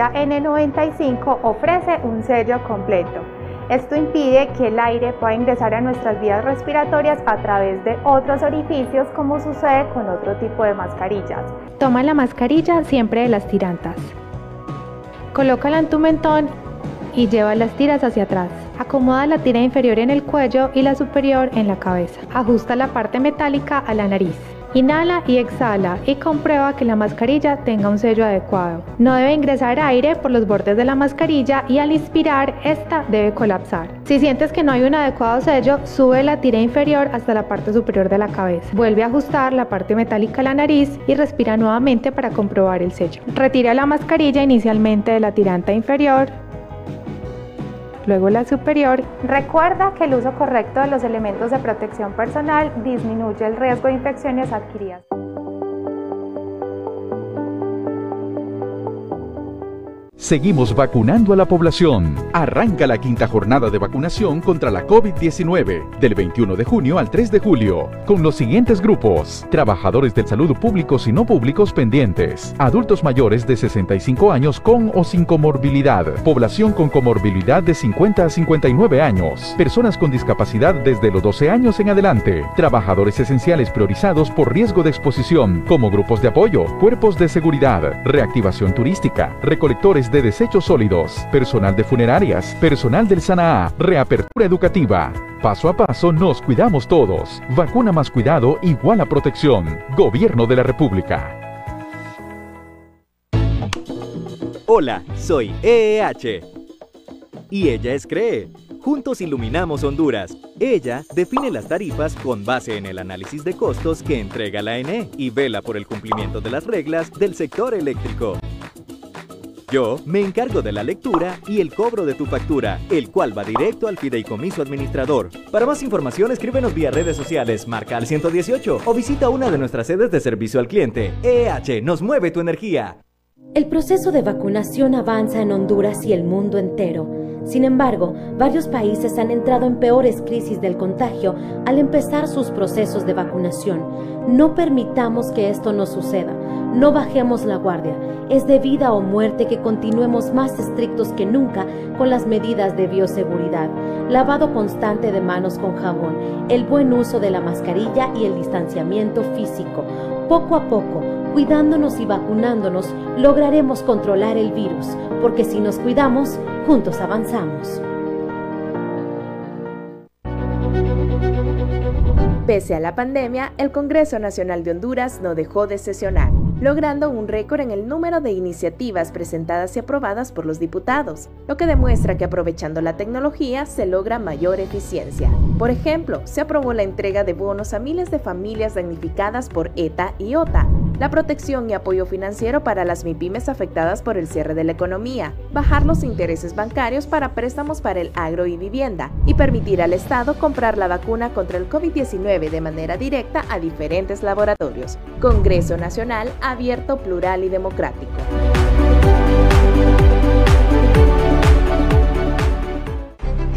Mascarilla N95 ofrece un sello completo. Esto impide que el aire pueda ingresar a nuestras vías respiratorias a través de otros orificios como sucede con otro tipo de mascarillas. Toma la mascarilla siempre de las tirantas. Colócala en tu mentón y lleva las tiras hacia atrás. Acomoda la tira inferior en el cuello y la superior en la cabeza. Ajusta la parte metálica a la nariz. Inhala y exhala y comprueba que la mascarilla tenga un sello adecuado. No debe ingresar aire por los bordes de la mascarilla y al inspirar esta debe colapsar. Si sientes que no hay un adecuado sello, sube la tira inferior hasta la parte superior de la cabeza. Vuelve a ajustar la parte metálica a la nariz y respira nuevamente para comprobar el sello. Retira la mascarilla inicialmente de la tiranta inferior luego la superior. Recuerda que el uso correcto de los elementos de protección personal disminuye el riesgo de infecciones adquiridas. Seguimos vacunando a la población. Arranca la quinta jornada de vacunación contra la COVID-19 del 21 de junio al 3 de julio con los siguientes grupos. Trabajadores del salud públicos y no públicos pendientes. Adultos mayores de 65 años con o sin comorbilidad. Población con comorbilidad de 50 a 59 años. Personas con discapacidad desde los 12 años en adelante. Trabajadores esenciales priorizados por riesgo de exposición como grupos de apoyo, cuerpos de seguridad, reactivación turística, recolectores de desechos sólidos, personal de funerarias, personal del SANAA, reapertura educativa. Paso a paso nos cuidamos todos. Vacuna más cuidado igual a protección. Gobierno de la República. Hola, soy EEH. Y ella es CREE. Juntos iluminamos Honduras. Ella define las tarifas con base en el análisis de costos que entrega la ENE y vela por el cumplimiento de las reglas del sector eléctrico. Yo me encargo de la lectura y el cobro de tu factura, el cual va directo al fideicomiso administrador. Para más información, escríbenos vía redes sociales, marca al 118 o visita una de nuestras sedes de servicio al cliente. EH nos mueve tu energía. El proceso de vacunación avanza en Honduras y el mundo entero. Sin embargo, varios países han entrado en peores crisis del contagio al empezar sus procesos de vacunación. No permitamos que esto nos suceda. No bajemos la guardia. Es de vida o muerte que continuemos más estrictos que nunca con las medidas de bioseguridad. Lavado constante de manos con jabón, el buen uso de la mascarilla y el distanciamiento físico. Poco a poco, cuidándonos y vacunándonos, lograremos controlar el virus, porque si nos cuidamos, juntos avanzamos. Pese a la pandemia, el Congreso Nacional de Honduras no dejó de sesionar, logrando un récord en el número de iniciativas presentadas y aprobadas por los diputados, lo que demuestra que aprovechando la tecnología se logra mayor eficiencia. Por ejemplo, se aprobó la entrega de bonos a miles de familias damnificadas por ETA y OTA, la protección y apoyo financiero para las MIPIMES afectadas por el cierre de la economía, bajar los intereses bancarios para préstamos para el agro y vivienda, y permitir al Estado comprar la vacuna contra el COVID-19 de manera directa a diferentes laboratorios. Congreso Nacional abierto, plural y democrático.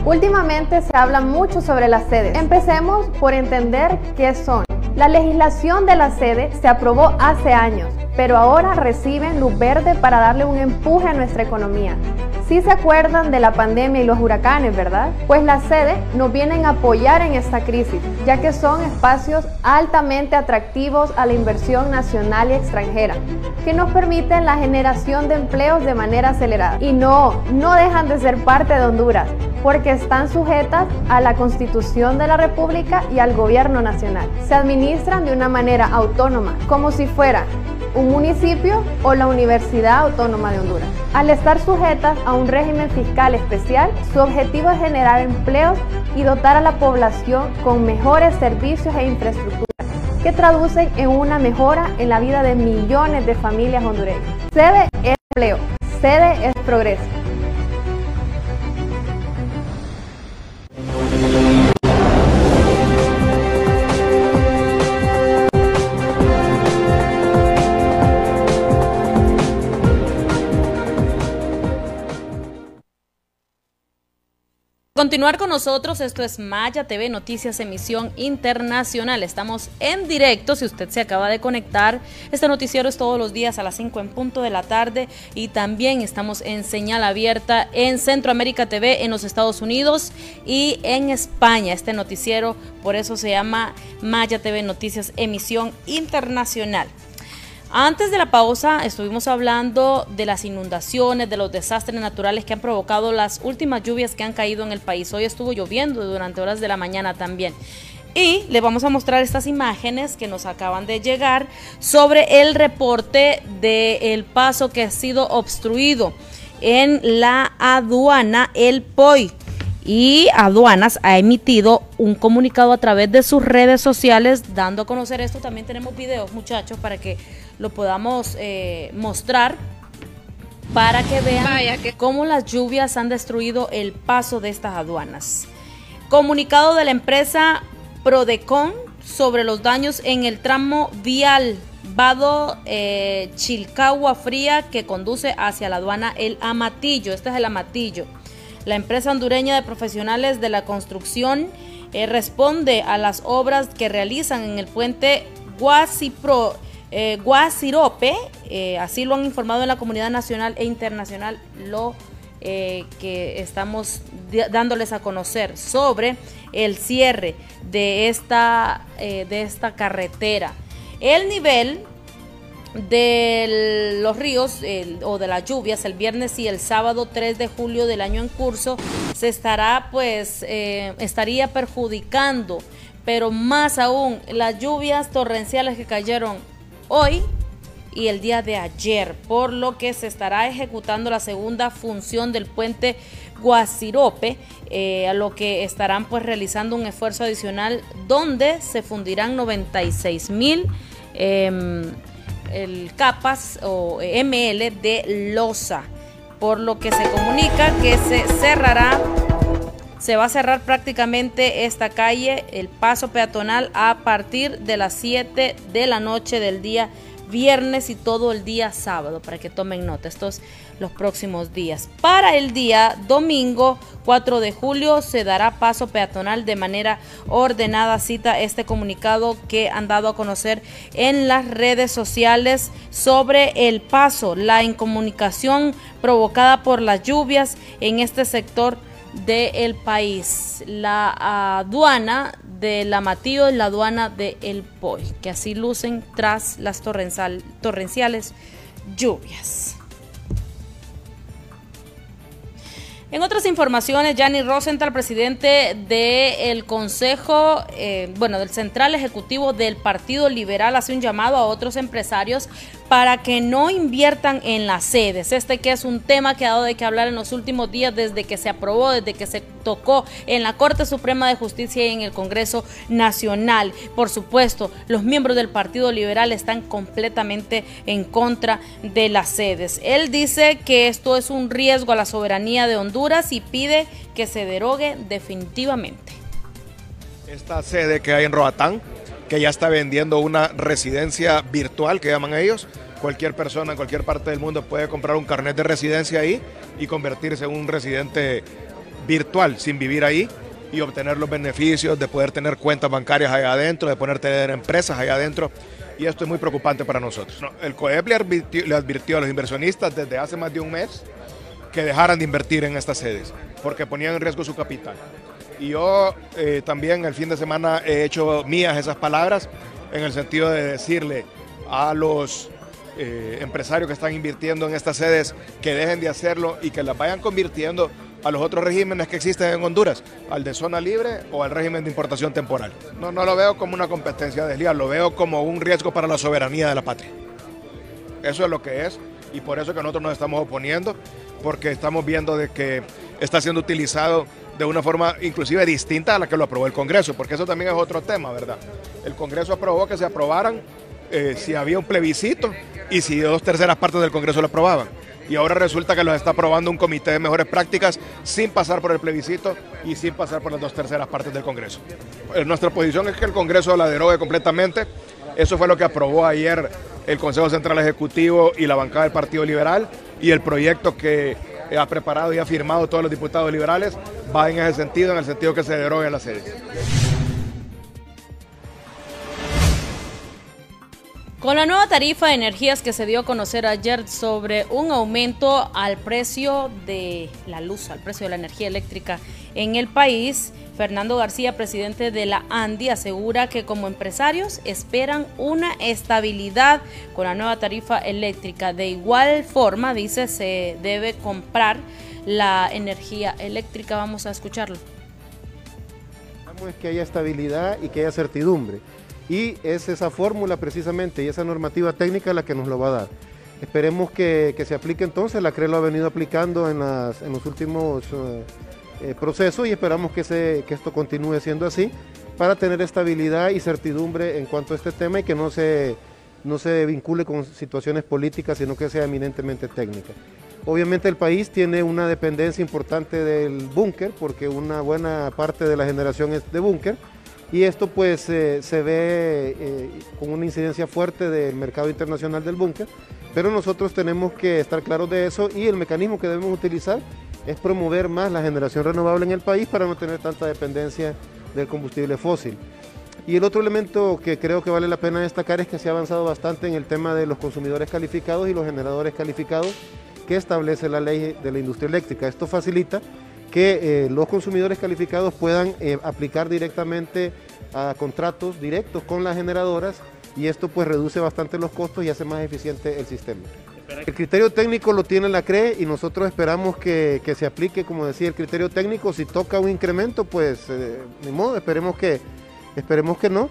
Últimamente se habla mucho sobre las sedes. Empecemos por entender qué son. La legislación de la sede se aprobó hace años, pero ahora reciben luz verde para darle un empuje a nuestra economía. Sí se acuerdan de la pandemia y los huracanes, ¿verdad? Pues las sedes nos vienen a apoyar en esta crisis, ya que son espacios altamente atractivos a la inversión nacional y extranjera, que nos permiten la generación de empleos de manera acelerada. Y no, no dejan de ser parte de Honduras, porque están sujetas a la Constitución de la República y al Gobierno Nacional. Se administran de una manera autónoma, como si fuera un municipio o la Universidad Autónoma de Honduras. Al estar sujetas a un régimen fiscal especial, su objetivo es generar empleos y dotar a la población con mejores servicios e infraestructura que traducen en una mejora en la vida de millones de familias hondureñas. Sede es empleo, sede es progreso. Continuar con nosotros, esto es Maya TV Noticias Emisión Internacional. Estamos en directo, si usted se acaba de conectar. Este noticiero es todos los días a las 5 en punto de la tarde y también estamos en señal abierta en Centroamérica TV en los Estados Unidos y en España. Este noticiero, por eso se llama Maya TV Noticias Emisión Internacional. Antes de la pausa estuvimos hablando de las inundaciones, de los desastres naturales que han provocado las últimas lluvias que han caído en el país. Hoy estuvo lloviendo durante horas de la mañana también. Y le vamos a mostrar estas imágenes que nos acaban de llegar sobre el reporte del paso que ha sido obstruido en la aduana El Poi y Aduanas ha emitido un comunicado a través de sus redes sociales dando a conocer esto. También tenemos videos, muchachos, para que lo podamos eh, mostrar para que vean cómo las lluvias han destruido el paso de estas aduanas. Comunicado de la empresa Prodecon sobre los daños en el tramo vial Vado eh, Chilcagua Fría que conduce hacia la aduana El Amatillo. Este es el Amatillo. La empresa hondureña de profesionales de la construcción eh, responde a las obras que realizan en el puente Guasipro, eh, Guasirope. así lo han informado en la comunidad nacional e internacional lo que estamos dándoles a conocer sobre el cierre de esta, de esta carretera. El nivel de los ríos o de las lluvias el viernes y el sábado 3 de julio del año en curso se estará pues eh, estaría perjudicando pero más aún las lluvias torrenciales que cayeron hoy y el día de ayer por lo que se estará ejecutando la segunda función del puente Guasirope eh, a lo que estarán pues realizando un esfuerzo adicional donde se fundirán 96 mil Em, capas o ML de losa, por lo que se comunica que se cerrará, se va a cerrar prácticamente esta calle, el paso peatonal, a partir de las 7 de la noche del día viernes y todo el día sábado, para que tomen nota estos los próximos días. Para el día domingo 4 de julio se dará paso peatonal de manera ordenada, cita este comunicado que han dado a conocer en las redes sociales sobre el paso, la incomunicación provocada por las lluvias en este sector del país. La aduana de la Matío y la aduana de El Poi, que así lucen tras las torrenciales lluvias. En otras informaciones, Gianni Rosenthal, presidente del Consejo, eh, bueno, del Central Ejecutivo del Partido Liberal, hace un llamado a otros empresarios para que no inviertan en las sedes. Este que es un tema que ha dado de que hablar en los últimos días desde que se aprobó, desde que se tocó en la Corte Suprema de Justicia y en el Congreso Nacional. Por supuesto, los miembros del Partido Liberal están completamente en contra de las sedes. Él dice que esto es un riesgo a la soberanía de Honduras y pide que se derogue definitivamente. Esta sede que hay en Roatán que ya está vendiendo una residencia virtual, que llaman ellos. Cualquier persona en cualquier parte del mundo puede comprar un carnet de residencia ahí y convertirse en un residente virtual sin vivir ahí y obtener los beneficios de poder tener cuentas bancarias allá adentro, de poder tener empresas allá adentro. Y esto es muy preocupante para nosotros. El COEP le advirtió, le advirtió a los inversionistas desde hace más de un mes que dejaran de invertir en estas sedes, porque ponían en riesgo su capital. Y yo eh, también el fin de semana he hecho mías esas palabras en el sentido de decirle a los eh, empresarios que están invirtiendo en estas sedes que dejen de hacerlo y que las vayan convirtiendo a los otros regímenes que existen en Honduras, al de zona libre o al régimen de importación temporal. No, no lo veo como una competencia desleal, lo veo como un riesgo para la soberanía de la patria. Eso es lo que es y por eso que nosotros nos estamos oponiendo, porque estamos viendo de que está siendo utilizado de una forma inclusive distinta a la que lo aprobó el Congreso, porque eso también es otro tema, ¿verdad? El Congreso aprobó que se aprobaran eh, si había un plebiscito y si dos terceras partes del Congreso lo aprobaban. Y ahora resulta que los está aprobando un comité de mejores prácticas sin pasar por el plebiscito y sin pasar por las dos terceras partes del Congreso. Eh, nuestra posición es que el Congreso la derogue completamente. Eso fue lo que aprobó ayer el Consejo Central Ejecutivo y la bancada del Partido Liberal y el proyecto que ha preparado y ha firmado todos los diputados liberales va en ese sentido, en el sentido que se derogue la sede. Con la nueva tarifa de energías que se dio a conocer ayer sobre un aumento al precio de la luz, al precio de la energía eléctrica en el país, Fernando García, presidente de la ANDI, asegura que como empresarios esperan una estabilidad con la nueva tarifa eléctrica. De igual forma, dice, se debe comprar la energía eléctrica. Vamos a escucharlo. Es que haya estabilidad y que haya certidumbre. Y es esa fórmula precisamente y esa normativa técnica la que nos lo va a dar. Esperemos que, se aplique entonces, la CRE lo ha venido aplicando en, los últimos eh, eh, procesos y esperamos que, se, que esto continúe siendo así para tener estabilidad y certidumbre en cuanto a este tema y que no se, no se vincule con situaciones políticas, sino que sea eminentemente técnica. Obviamente el país tiene una dependencia importante del búnker, porque una buena parte de la generación es de búnker, y esto pues eh, se ve eh, con una incidencia fuerte del mercado internacional del búnker, pero nosotros tenemos que estar claros de eso y el mecanismo que debemos utilizar es promover más la generación renovable en el país para no tener tanta dependencia del combustible fósil. Y el otro elemento que creo que vale la pena destacar es que se ha avanzado bastante en el tema de los consumidores calificados y los generadores calificados que establece la ley de la industria eléctrica. Esto facilita que eh, los consumidores calificados puedan eh, aplicar directamente a contratos directos con las generadoras y esto pues reduce bastante los costos y hace más eficiente el sistema. El criterio técnico lo tiene la CRE y nosotros esperamos que, se aplique, como decía, el criterio técnico. Si toca un incremento, pues eh, ni modo, esperemos que, esperemos que no.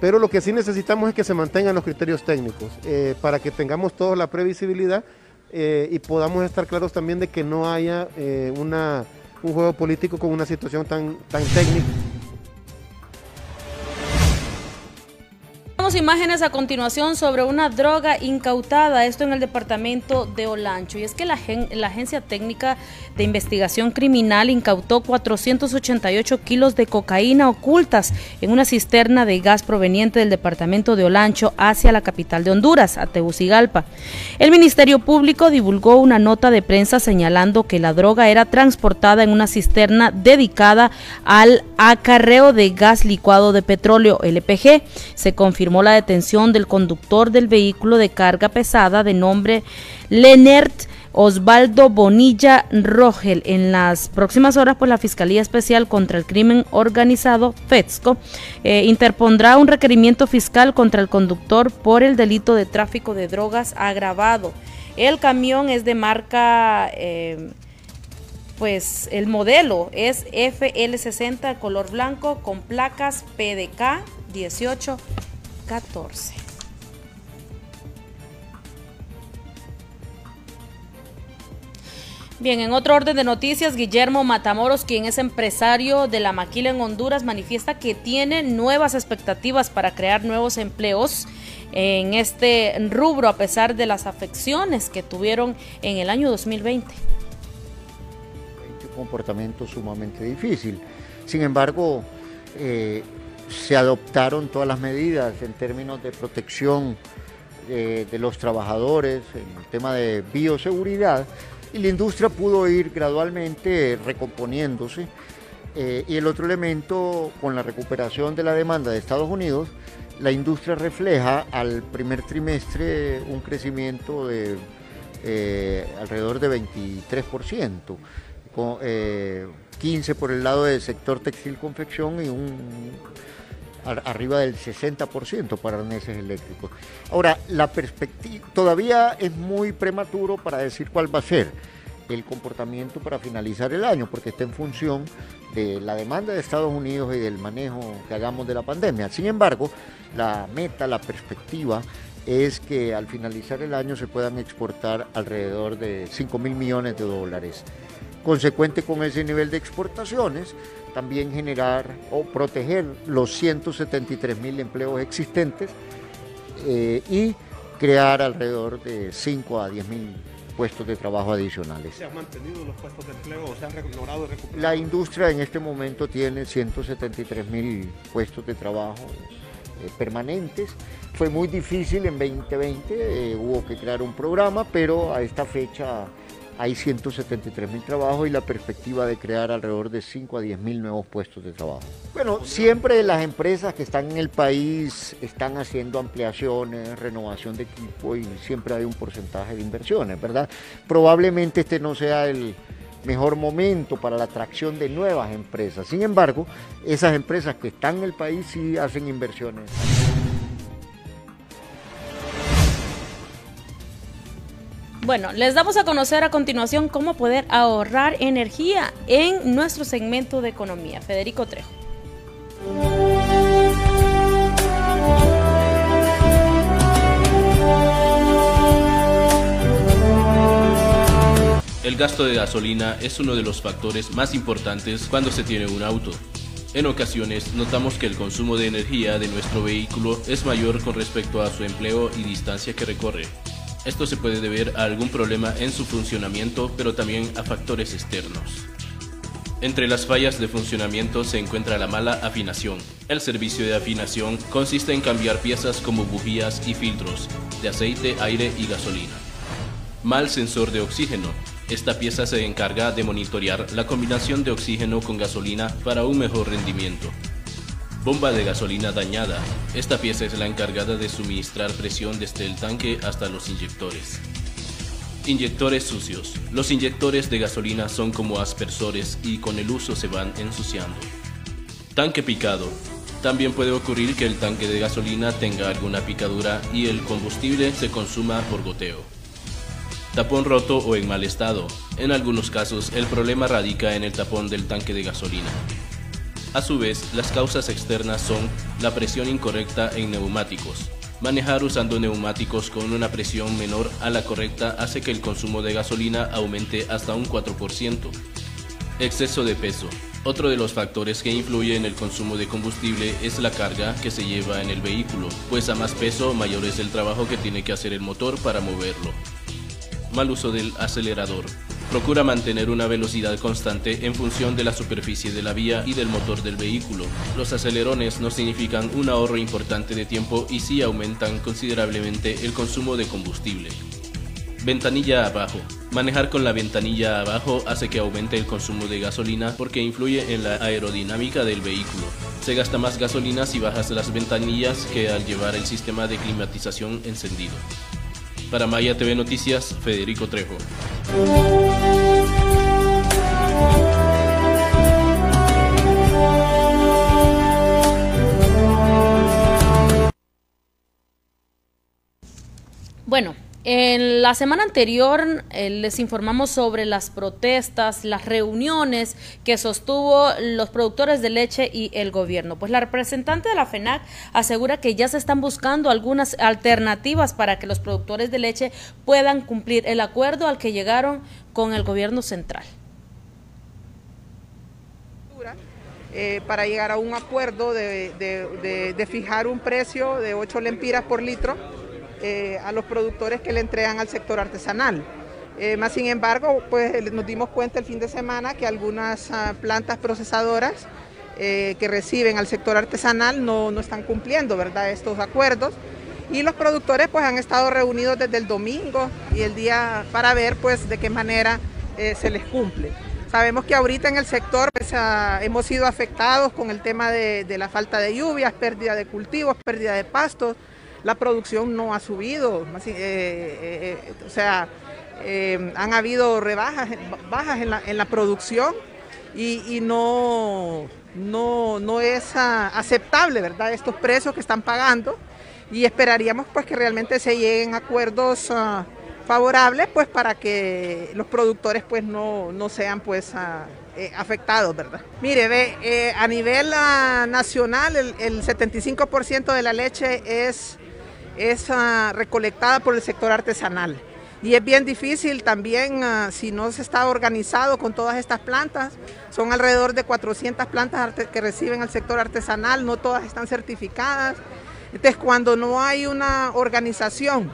Pero lo que sí necesitamos es que se mantengan los criterios técnicos eh, para que tengamos toda la previsibilidad eh, y podamos estar claros también de que no haya una, un juego político con una situación tan, tan técnica. Imágenes a continuación sobre una droga incautada, esto en el departamento de Olancho. Y es que la, la, Agencia Técnica de Investigación Criminal incautó 488 kilos de cocaína ocultas en una cisterna de gas proveniente del departamento de Olancho hacia la capital de Honduras, a Tegucigalpa. El Ministerio Público divulgó una nota de prensa señalando que la droga era transportada en una cisterna dedicada al acarreo de gas licuado de petróleo, LPG. Se confirmó la detención del conductor del vehículo de carga pesada de nombre Lenert Osvaldo Bonilla Rogel. En las próximas horas, pues la Fiscalía Especial contra el Crimen Organizado, FEDSCO, eh, interpondrá un requerimiento fiscal contra el conductor por el delito de tráfico de drogas agravado. El camión es de marca, eh, pues el modelo es FL60 color blanco con placas PDK 18 14. Bien, en otro orden de noticias, Guillermo Matamoros, quien es empresario de la maquila en Honduras, manifiesta que tiene nuevas expectativas para crear nuevos empleos en este rubro a pesar de las afecciones que tuvieron en el año 2020. Un comportamiento sumamente difícil. Sin embargo, eh, se adoptaron todas las medidas en términos de protección eh, de los trabajadores, en el tema de bioseguridad, y la industria pudo ir gradualmente recomponiéndose. Eh, y el otro elemento, con la recuperación de la demanda de Estados Unidos, la industria refleja al primer trimestre un crecimiento de eh, alrededor de 23%, con, 15% por el lado del sector textil-confección y un arriba del 60% para arneses eléctricos. Ahora, la perspectiva todavía es muy prematuro para decir cuál va a ser el comportamiento para finalizar el año, porque está en función de la demanda de Estados Unidos y del manejo que hagamos de la pandemia. Sin embargo, la meta, la perspectiva es que al finalizar el año se puedan exportar alrededor de 5 mil millones de dólares. Consecuente con ese nivel de exportaciones, también generar o proteger los 173 mil empleos existentes eh, y crear alrededor de 5 a 10 mil puestos de trabajo adicionales. ¿Se han mantenido los puestos de empleo o se han logrado recuperar? La industria en este momento tiene 173 mil puestos de trabajo eh, permanentes. Fue muy difícil en 2020, eh, hubo que crear un programa, pero a esta fecha hay 173 mil trabajos y la perspectiva de crear alrededor de 5 a 10 mil nuevos puestos de trabajo. Bueno, siempre las empresas que están en el país están haciendo ampliaciones, renovación de equipo y siempre hay un porcentaje de inversiones, ¿verdad? Probablemente este no sea el mejor momento para la atracción de nuevas empresas. Sin embargo, esas empresas que están en el país sí hacen inversiones. Bueno, les damos a conocer a continuación cómo poder ahorrar energía en nuestro segmento de economía. Federico Trejo. El gasto de gasolina es uno de los factores más importantes cuando se tiene un auto. En ocasiones notamos que el consumo de energía de nuestro vehículo es mayor con respecto a su empleo y distancia que recorre. Esto se puede deber a algún problema en su funcionamiento, pero también a factores externos. Entre las fallas de funcionamiento se encuentra la mala afinación. El servicio de afinación consiste en cambiar piezas como bujías y filtros de aceite, aire y gasolina. Mal sensor de oxígeno. Esta pieza se encarga de monitorear la combinación de oxígeno con gasolina para un mejor rendimiento. Bomba de gasolina dañada. Esta pieza es la encargada de suministrar presión desde el tanque hasta los inyectores. Inyectores sucios. Los inyectores de gasolina son como aspersores y con el uso se van ensuciando. Tanque picado. También puede ocurrir que el tanque de gasolina tenga alguna picadura y el combustible se consuma por goteo. Tapón roto o en mal estado. En algunos casos el problema radica en el tapón del tanque de gasolina. A su vez, las causas externas son la presión incorrecta en neumáticos, Manejar usando neumáticos con una presión menor a la correcta hace que el consumo de gasolina aumente hasta un 4%. Exceso de peso. Otro de los factores que influye en el consumo de combustible es la carga que se lleva en el vehículo, pues a más peso mayor es el trabajo que tiene que hacer el motor para moverlo. Mal uso del acelerador. Procura mantener una velocidad constante en función de la superficie de la vía y del motor del vehículo. Los acelerones no significan un ahorro importante de tiempo y sí aumentan considerablemente el consumo de combustible. Ventanilla abajo. Manejar con la ventanilla abajo hace que aumente el consumo de gasolina porque influye en la aerodinámica del vehículo. Se gasta más gasolina si bajas las ventanillas que al llevar el sistema de climatización encendido. Para Maya TV Noticias, Federico Trejo. Bueno, en la semana anterior eh, les informamos sobre las protestas, las reuniones que sostuvo los productores de leche y el gobierno. Pues la representante de la FENAC asegura que ya se están buscando algunas alternativas para que los productores de leche puedan cumplir el acuerdo al que llegaron con el gobierno central. Eh, para llegar a un acuerdo de, de fijar un precio de 8 lempiras por litro eh, a los productores que le entregan al sector artesanal. Eh, más sin embargo, pues nos dimos cuenta el fin de semana que algunas ah, plantas procesadoras eh, que reciben al sector artesanal no, no, están cumpliendo ¿verdad? estos acuerdos y los productores pues han estado reunidos desde el domingo y el día para ver pues de qué manera se les cumple. Sabemos que ahorita en el sector pues, ah, hemos sido afectados con el tema de la falta de lluvias, pérdida de cultivos, pérdida de pastos, la producción no ha subido, eh, eh, eh, o sea, han habido rebajas, bajas en la, producción y, no, no, es ah, aceptable, ¿verdad?, estos precios que están pagando y esperaríamos pues que realmente se lleguen acuerdos ah, favorables pues para que los productores pues no, sean pues ah, afectados, ¿verdad? Mire, ve, a nivel nacional el, el 75% de la leche es es ah, recolectada por el sector artesanal. Y es bien difícil también ah, si no se está organizado con todas estas plantas. Son alrededor de 400 plantas que reciben al sector artesanal, no todas están certificadas. Entonces cuando no hay una organización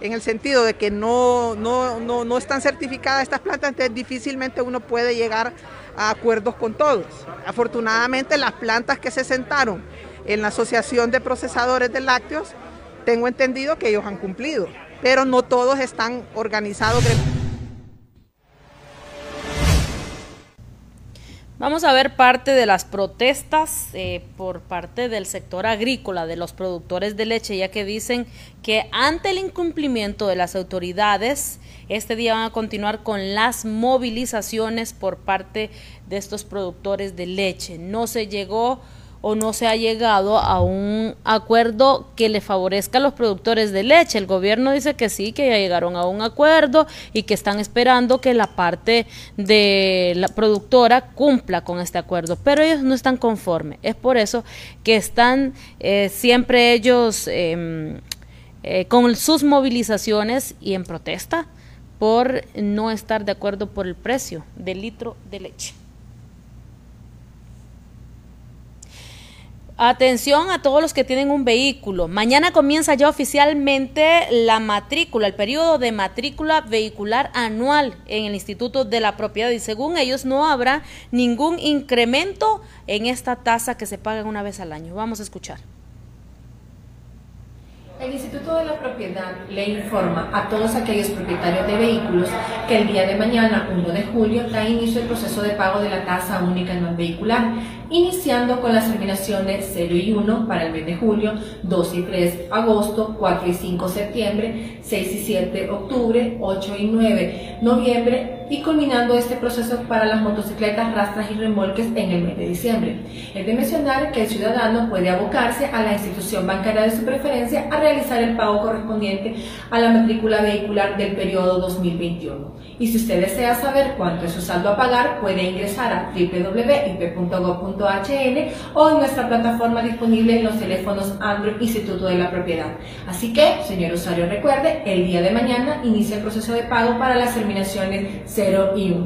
en el sentido de que no, no, no, no están certificadas estas plantas, entonces difícilmente uno puede llegar a acuerdos con todos. Afortunadamente las plantas que se sentaron en la Asociación de Procesadores de Lácteos tengo entendido que ellos han cumplido, pero no todos están organizados. Vamos a ver parte de las protestas eh, por parte del sector agrícola, de los productores de leche, ya que dicen que ante el incumplimiento de las autoridades, este día van a continuar con las movilizaciones por parte de estos productores de leche. No se llegó o no se ha llegado a un acuerdo que le favorezca a los productores de leche. El gobierno dice que sí, que ya llegaron a un acuerdo y que están esperando que la parte de la productora cumpla con este acuerdo, pero ellos no están conformes. Es por eso que están eh, siempre ellos em, eh, con sus movilizaciones y en protesta por no estar de acuerdo por el precio del litro de leche. Atención a todos los que tienen un vehículo. Mañana comienza ya oficialmente la matrícula, el periodo de matrícula vehicular anual en el Instituto de la Propiedad y según ellos no habrá ningún incremento en esta tasa que se paga una vez al año. Vamos a escuchar. El Instituto de la Propiedad le informa a todos aquellos propietarios de vehículos que el día de mañana, 1 de julio, da inicio el proceso de pago de la tasa única anual vehicular, iniciando con las terminaciones 0 y 1 para el mes de julio, 2 y 3 agosto, 4 y 5 septiembre, 6 y 7 octubre, 8 y 9 noviembre y culminando este proceso para las motocicletas, rastras y remolques en el mes de diciembre. Es de mencionar que el ciudadano puede abocarse a la institución bancaria de su preferencia a realizar el pago correspondiente a la matrícula vehicular del periodo 2021. Y si usted desea saber cuánto es su saldo a pagar, puede ingresar a www.ip.gov.hn o en nuestra plataforma disponible en los teléfonos Android Instituto de la Propiedad. Así que, señor usuario, recuerde, el día de mañana inicia el proceso de pago para las terminaciones 0 y 1.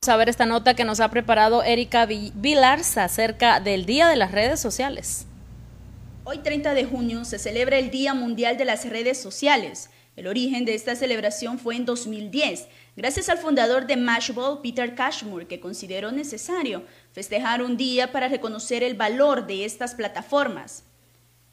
Vamos a ver esta nota que nos ha preparado Erika Vilars acerca del Día de las Redes Sociales. Hoy 30 de junio se celebra el Día Mundial de las Redes Sociales. El origen de esta celebración fue en 2010, gracias al fundador de Mashable, Peter Cashmore, que consideró necesario festejar un día para reconocer el valor de estas plataformas.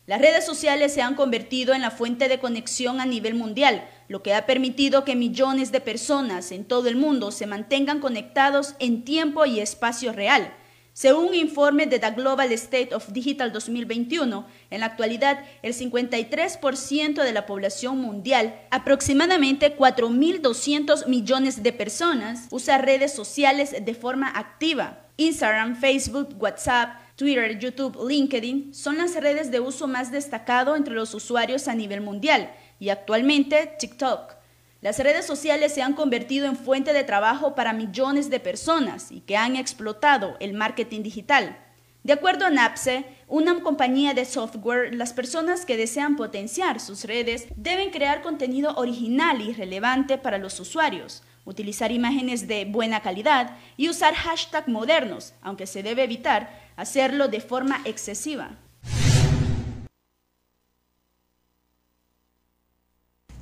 Las redes sociales se han convertido en la fuente de conexión a nivel mundial, lo que ha permitido que millones de personas en todo el mundo se mantengan conectados en tiempo y espacio real. Según un informe de The Global State of Digital 2021, en la actualidad el 53% de la población mundial, aproximadamente 4.200 millones de personas, usa redes sociales de forma activa. Instagram, Facebook, WhatsApp, Twitter, YouTube, LinkedIn son las redes de uso más destacado entre los usuarios a nivel mundial y actualmente TikTok. Las redes sociales se han convertido en fuente de trabajo para millones de personas y que han explotado el marketing digital. De acuerdo a Napse, una compañía de software, las personas que desean potenciar sus redes deben crear contenido original y relevante para los usuarios, utilizar imágenes de buena calidad y usar hashtags modernos, aunque se debe evitar hacerlo de forma excesiva.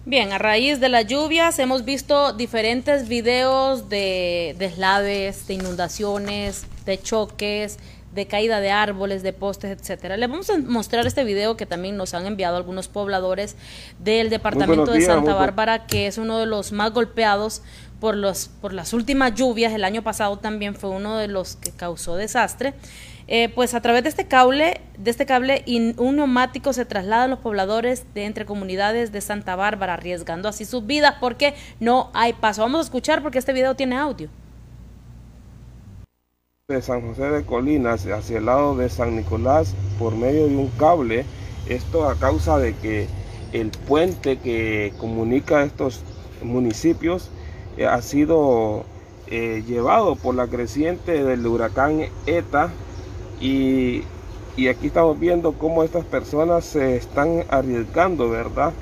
Bien, a raíz de las lluvias hemos visto diferentes videos de deslaves, de inundaciones, de choques, de caída de árboles, de postes, etcétera. Le vamos a mostrar este video que también nos han enviado algunos pobladores del departamento de Santa Bárbara, que es uno de los más golpeados por los por las últimas lluvias. El año pasado también fue uno de los que causó desastre. Eh, pues a través de este cable, de este cable, un neumático se traslada a los pobladores de entre comunidades de Santa Bárbara, arriesgando así sus vidas porque no hay paso. Vamos a escuchar porque este video tiene audio. De San José de Colinas hacia el lado de San Nicolás por medio de un cable, esto a causa de que el puente que comunica estos municipios eh, ha sido eh, llevado por la creciente del huracán ETA y, aquí estamos viendo cómo estas personas se están arriesgando, ¿verdad?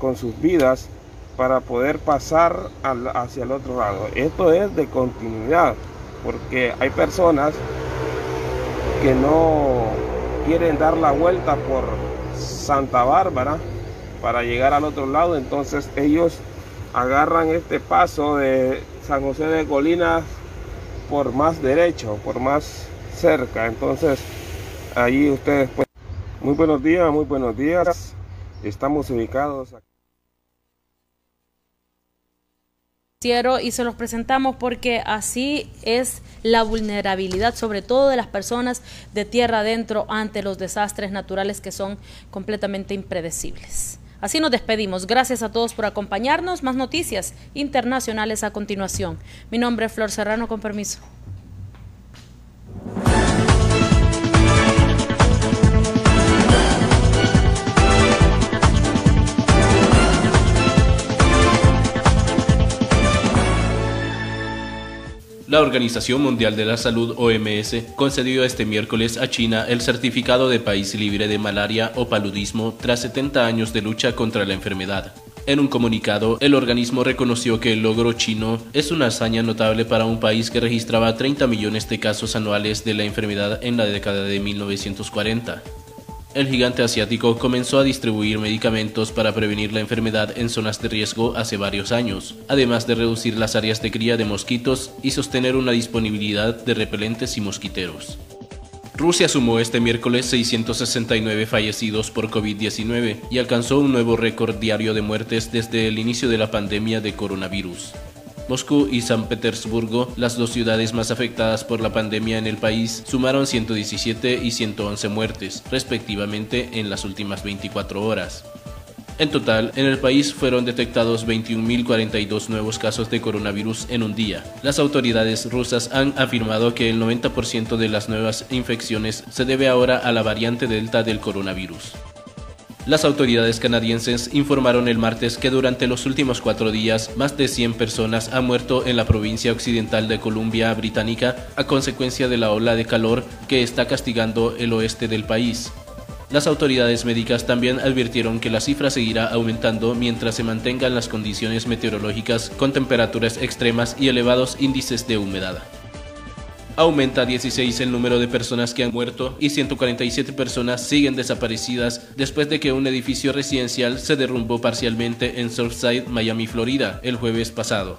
con sus vidas para poder pasar hacia el otro lado. Esto es de continuidad, porque hay personas que no quieren dar la vuelta por Santa Bárbara para llegar al otro lado, entonces ellos agarran este paso de San José de Colinas por más derecho, por más cerca. Entonces, ahí ustedes pueden... Muy buenos días, muy buenos días. Estamos ubicados aquí. y se los presentamos porque así es la vulnerabilidad, sobre todo de las personas de tierra adentro ante los desastres naturales que son completamente impredecibles. Así nos despedimos. Gracias a todos por acompañarnos. Más noticias internacionales a continuación. Mi nombre es Flor Serrano, con permiso. La Organización Mundial de la Salud OMS concedió este miércoles a China el certificado de país libre de malaria o paludismo tras 70 años de lucha contra la enfermedad. En un comunicado, el organismo reconoció que el logro chino es una hazaña notable para un país que registraba 30 millones de casos anuales de la enfermedad en la década de 1940. El gigante asiático comenzó a distribuir medicamentos para prevenir la enfermedad en zonas de riesgo hace varios años, además de reducir las áreas de cría de mosquitos y sostener una disponibilidad de repelentes y mosquiteros. Rusia sumó este miércoles 669 fallecidos por COVID-19 y alcanzó un nuevo récord diario de muertes desde el inicio de la pandemia de coronavirus. Moscú y San Petersburgo, las dos ciudades más afectadas por la pandemia en el país, sumaron 117 y 111 muertes, respectivamente, en las últimas 24 horas. En total, en el país fueron detectados 21.042 nuevos casos de coronavirus en un día. Las autoridades rusas han afirmado que el 90% de las nuevas infecciones se debe ahora a la variante Delta del coronavirus. Las autoridades canadienses informaron el martes que durante los últimos cuatro días más de 100 personas han muerto en la provincia occidental de Columbia Británica a consecuencia de la ola de calor que está castigando el oeste del país. Las autoridades médicas también advirtieron que la cifra seguirá aumentando mientras se mantengan las condiciones meteorológicas con temperaturas extremas y elevados índices de humedad. Aumenta 16 el número de personas que han muerto y 147 personas siguen desaparecidas después de que un edificio residencial se derrumbó parcialmente en Surfside, Miami, Florida, el jueves pasado.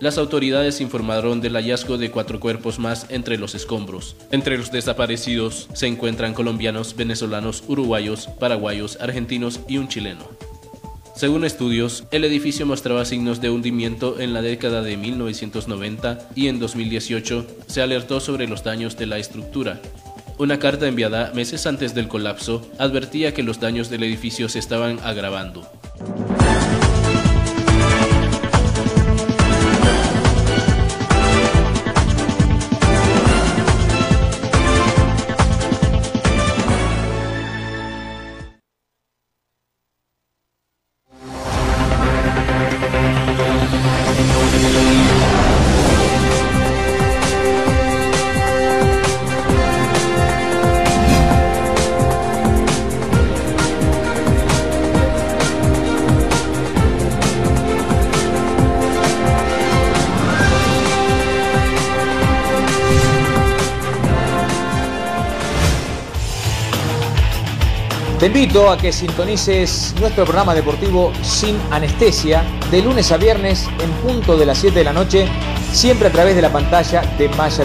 Las autoridades informaron del hallazgo de cuatro cuerpos más entre los escombros. Entre los desaparecidos se encuentran colombianos, venezolanos, uruguayos, paraguayos, argentinos y un chileno. Según estudios, el edificio mostraba signos de hundimiento en la década de 1990 y en 2018 se alertó sobre los daños de la estructura. Una carta enviada meses antes del colapso advertía que los daños del edificio se estaban agravando. Invito a que sintonices nuestro programa deportivo Sin Anestesia de lunes a viernes en punto de las 7 de la noche, siempre a través de la pantalla de Maya